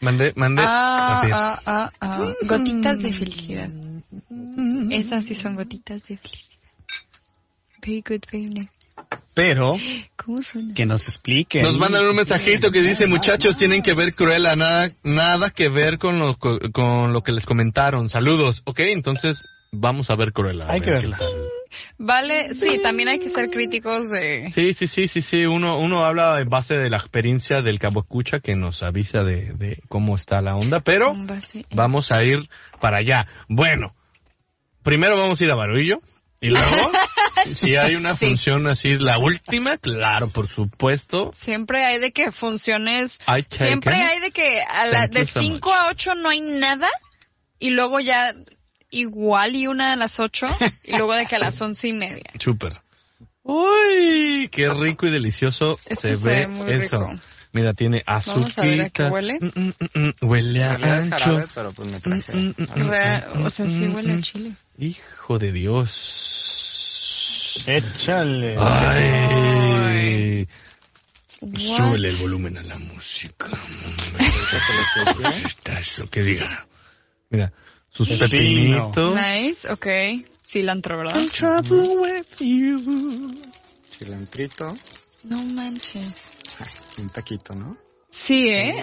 Speaker 2: Mandé, mandé.
Speaker 3: Ah, ah, ah, ah. Gotitas de felicidad. Esas sí son gotitas de felicidad. Very good, very nice.
Speaker 4: Pero,
Speaker 3: ¿Cómo suena?
Speaker 4: que nos expliquen.
Speaker 2: Nos mandan un mensajito que dice, muchachos, tienen que ver Cruella, nada, nada que ver con lo, co- con lo que les comentaron. Saludos. Ok, entonces vamos a ver Cruella. a
Speaker 4: Hay
Speaker 2: ver
Speaker 4: que verla.
Speaker 3: Vale, sí, también hay que ser críticos de...
Speaker 2: Sí, sí, sí, sí, sí. Uno, uno habla en base de la experiencia del cabo escucha que nos avisa de, de cómo está la onda, pero vamos a ir para allá. Bueno, primero vamos a ir a Barullo y luego, si hay una
Speaker 3: Sí.
Speaker 2: función así, la última, claro, por supuesto.
Speaker 3: Siempre hay de que funciones... Siempre
Speaker 2: it.
Speaker 3: hay de que a la- de
Speaker 2: so
Speaker 3: 5
Speaker 2: much.
Speaker 3: a 8 no hay nada y luego ya igual y una a las 8 y luego de que a las once y media.
Speaker 2: Súper. Uy, qué rico y delicioso
Speaker 3: Esto
Speaker 2: se ve eso.
Speaker 3: rico.
Speaker 2: Mira, tiene
Speaker 3: Vamos a ver a qué
Speaker 2: azúcar.
Speaker 3: huele.
Speaker 2: Mm, mm, mm, mm, Huele a ancho.
Speaker 5: jarabe, pero pues me traje.
Speaker 2: Mm, mm,
Speaker 3: o sea, sí
Speaker 2: mm,
Speaker 3: huele a chile.
Speaker 2: Hijo de Dios.
Speaker 4: Échale.
Speaker 2: Ay.
Speaker 3: What?
Speaker 2: Súbele el volumen a la música. Está eso, que diga. Mira, sus pepinitos.
Speaker 3: Nice, ok. Cilantro, ¿verdad?
Speaker 5: Cilantrito,
Speaker 3: No manches.
Speaker 5: un taquito, ¿no?
Speaker 3: Sí, ¿eh?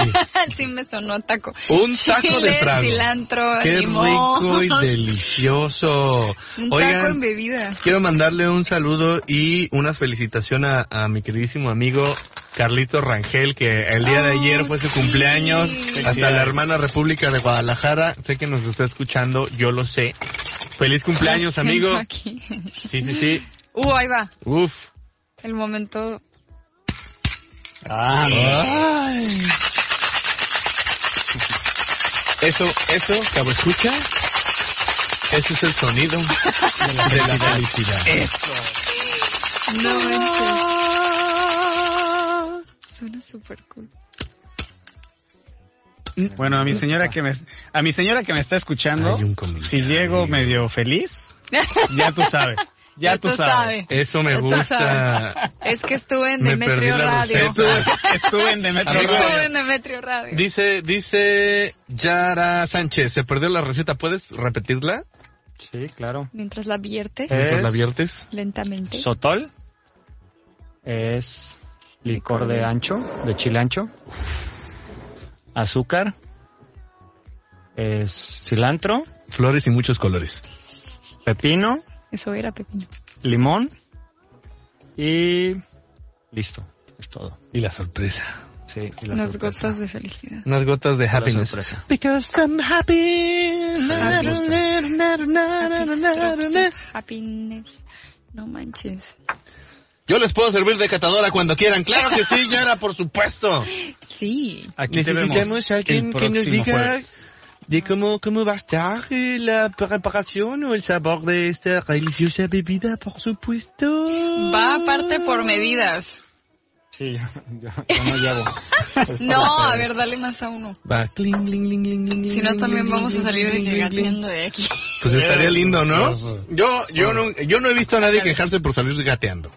Speaker 3: Sí me sonó a taco.
Speaker 2: Un taco de trago.
Speaker 3: cilantro,
Speaker 2: Qué
Speaker 3: limón.
Speaker 2: rico y delicioso.
Speaker 3: Un
Speaker 2: Oigan,
Speaker 3: taco en bebida.
Speaker 2: Quiero mandarle un saludo y una felicitación a, a mi queridísimo amigo Carlito Rangel, que el día de
Speaker 3: Oh,
Speaker 2: ayer fue su
Speaker 3: sí.
Speaker 2: cumpleaños. Hasta la hermana República de Guadalajara. Sé que nos está escuchando, yo lo sé. Feliz cumpleaños, amigo.
Speaker 3: aquí.
Speaker 2: Sí, sí, sí.
Speaker 3: Uh, ahí va.
Speaker 2: Uf.
Speaker 3: El momento.
Speaker 4: Ah,
Speaker 2: Ay. Eso, eso, cabo escucha. Ese es el sonido de la, de la felicidad.
Speaker 3: No manches. Suena súper cool.
Speaker 4: Bueno, a mi señora que me, a mi señora que me está escuchando, si llego medio feliz, ya tú sabes. Ya tú sabes.
Speaker 2: Eso me
Speaker 3: Ya
Speaker 2: gusta.
Speaker 3: Es que estuve en Demetrio Radio.
Speaker 4: Estuve, estuve en Demetrio
Speaker 2: Amigo,
Speaker 3: Estuve
Speaker 4: Radio.
Speaker 3: en Demetrio Radio.
Speaker 2: Dice, dice Yara Sánchez, se perdió la receta, ¿puedes repetirla?
Speaker 5: Sí, claro.
Speaker 3: Mientras la viertes.
Speaker 2: Mientras la
Speaker 5: Es-
Speaker 2: viertes.
Speaker 3: lentamente.
Speaker 5: Sotol es licor de ancho, de chile ancho. Azúcar es cilantro,
Speaker 2: Flores y muchos colores.
Speaker 5: pepino,
Speaker 3: eso era, Pepino.
Speaker 5: Limón y listo, es todo.
Speaker 2: Y la sorpresa.
Speaker 5: Sí, y la
Speaker 3: Unas
Speaker 5: sorpresa.
Speaker 3: gotas de felicidad.
Speaker 2: Unas gotas de happiness. Because I'm happy. Na,
Speaker 3: happiness. No manches.
Speaker 2: Yo les puedo servir de catadora cuando quieran. Claro que sí, Yara, por supuesto.
Speaker 3: Sí.
Speaker 4: Aquí Necesitamos te vemos.
Speaker 2: alguien que nos diga
Speaker 4: jueves
Speaker 2: de cómo, cómo va a estar eh, la preparación o el sabor de esta deliciosa bebida, por supuesto.
Speaker 3: Va aparte por medidas.
Speaker 5: Sí, yo, yo- no llevo.
Speaker 3: No, a ver, dale más a uno.
Speaker 2: Va, cling, cling, cling, cling, cling,
Speaker 3: Si no, también
Speaker 2: cling,
Speaker 3: vamos a salir de gateando de aquí.
Speaker 2: Pues estaría lindo, ¿no? Yo, yo no, yo no he visto a nadie quejarse por salir gateando.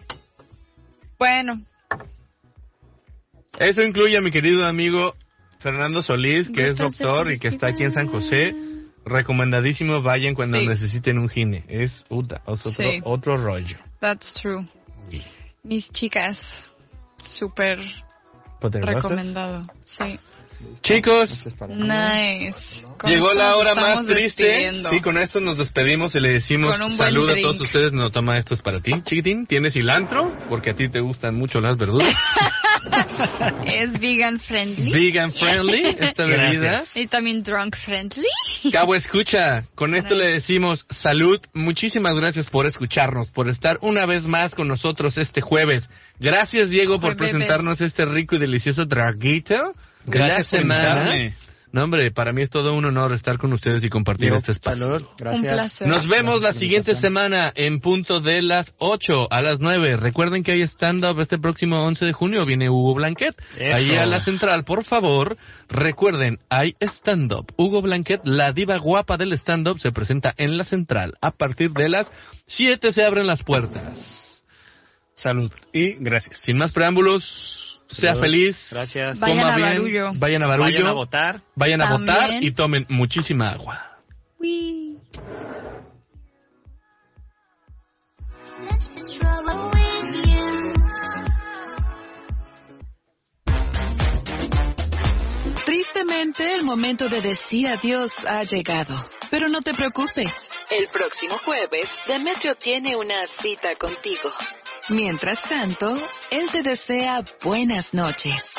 Speaker 3: Bueno,
Speaker 2: Eso incluye a mi querido amigo Fernando Solís, que es doctor y que está aquí en San José. Recomendadísimo, vayan cuando
Speaker 3: Sí.
Speaker 2: necesiten un gine. Es puta, otro,
Speaker 3: Sí.
Speaker 2: otro rollo.
Speaker 3: that's true. Mis chicas, súper recomendado. Sí.
Speaker 2: Chicos,
Speaker 3: Nice. Con
Speaker 2: llegó la
Speaker 3: nos
Speaker 2: hora más triste. Sí, con esto nos despedimos y le decimos salud a todos ustedes. No toma esto es para ti. Chiquitín, ¿tienes cilantro? Porque a ti te gustan mucho las verduras.
Speaker 3: Es vegan friendly.
Speaker 2: Vegan friendly, esta bebida.
Speaker 4: Gracias.
Speaker 3: y también drunk friendly.
Speaker 2: Cabo, escucha, con esto le decimos salud. Muchísimas gracias por escucharnos, por estar una vez más con nosotros este jueves. Gracias, Diego, por presentarnos este rico y delicioso traguito.
Speaker 4: Gracias por
Speaker 2: semana.
Speaker 4: invitarme.
Speaker 2: No, hombre, para mí es todo un honor estar con ustedes y compartir este espacio.
Speaker 5: Salud, gracias.
Speaker 3: Un placer.
Speaker 2: Nos vemos la
Speaker 5: Gracias por la
Speaker 2: siguiente semana en punto de las 8 a las 9. Recuerden que hay stand-up este próximo 11 de junio. Viene Hugo Blanquet.
Speaker 4: Eso.
Speaker 2: Ahí a la central, por favor. Recuerden, hay stand-up. Hugo Blanquet, la diva guapa del stand-up, se presenta en la central. A partir de las 7 se abren las puertas.
Speaker 4: Salud y gracias.
Speaker 2: Sin más preámbulos, sea feliz.
Speaker 5: Gracias.
Speaker 3: Vayan a
Speaker 2: bien,
Speaker 3: Barullo.
Speaker 2: Vayan a Barullo.
Speaker 5: Vayan a votar.
Speaker 2: Vayan a votar y tomen muchísima agua.
Speaker 3: Uy.
Speaker 1: Tristemente, el momento de decir adiós ha llegado. Pero no te preocupes. El próximo jueves, Demetrio tiene una cita contigo. Mientras tanto, él te desea buenas noches.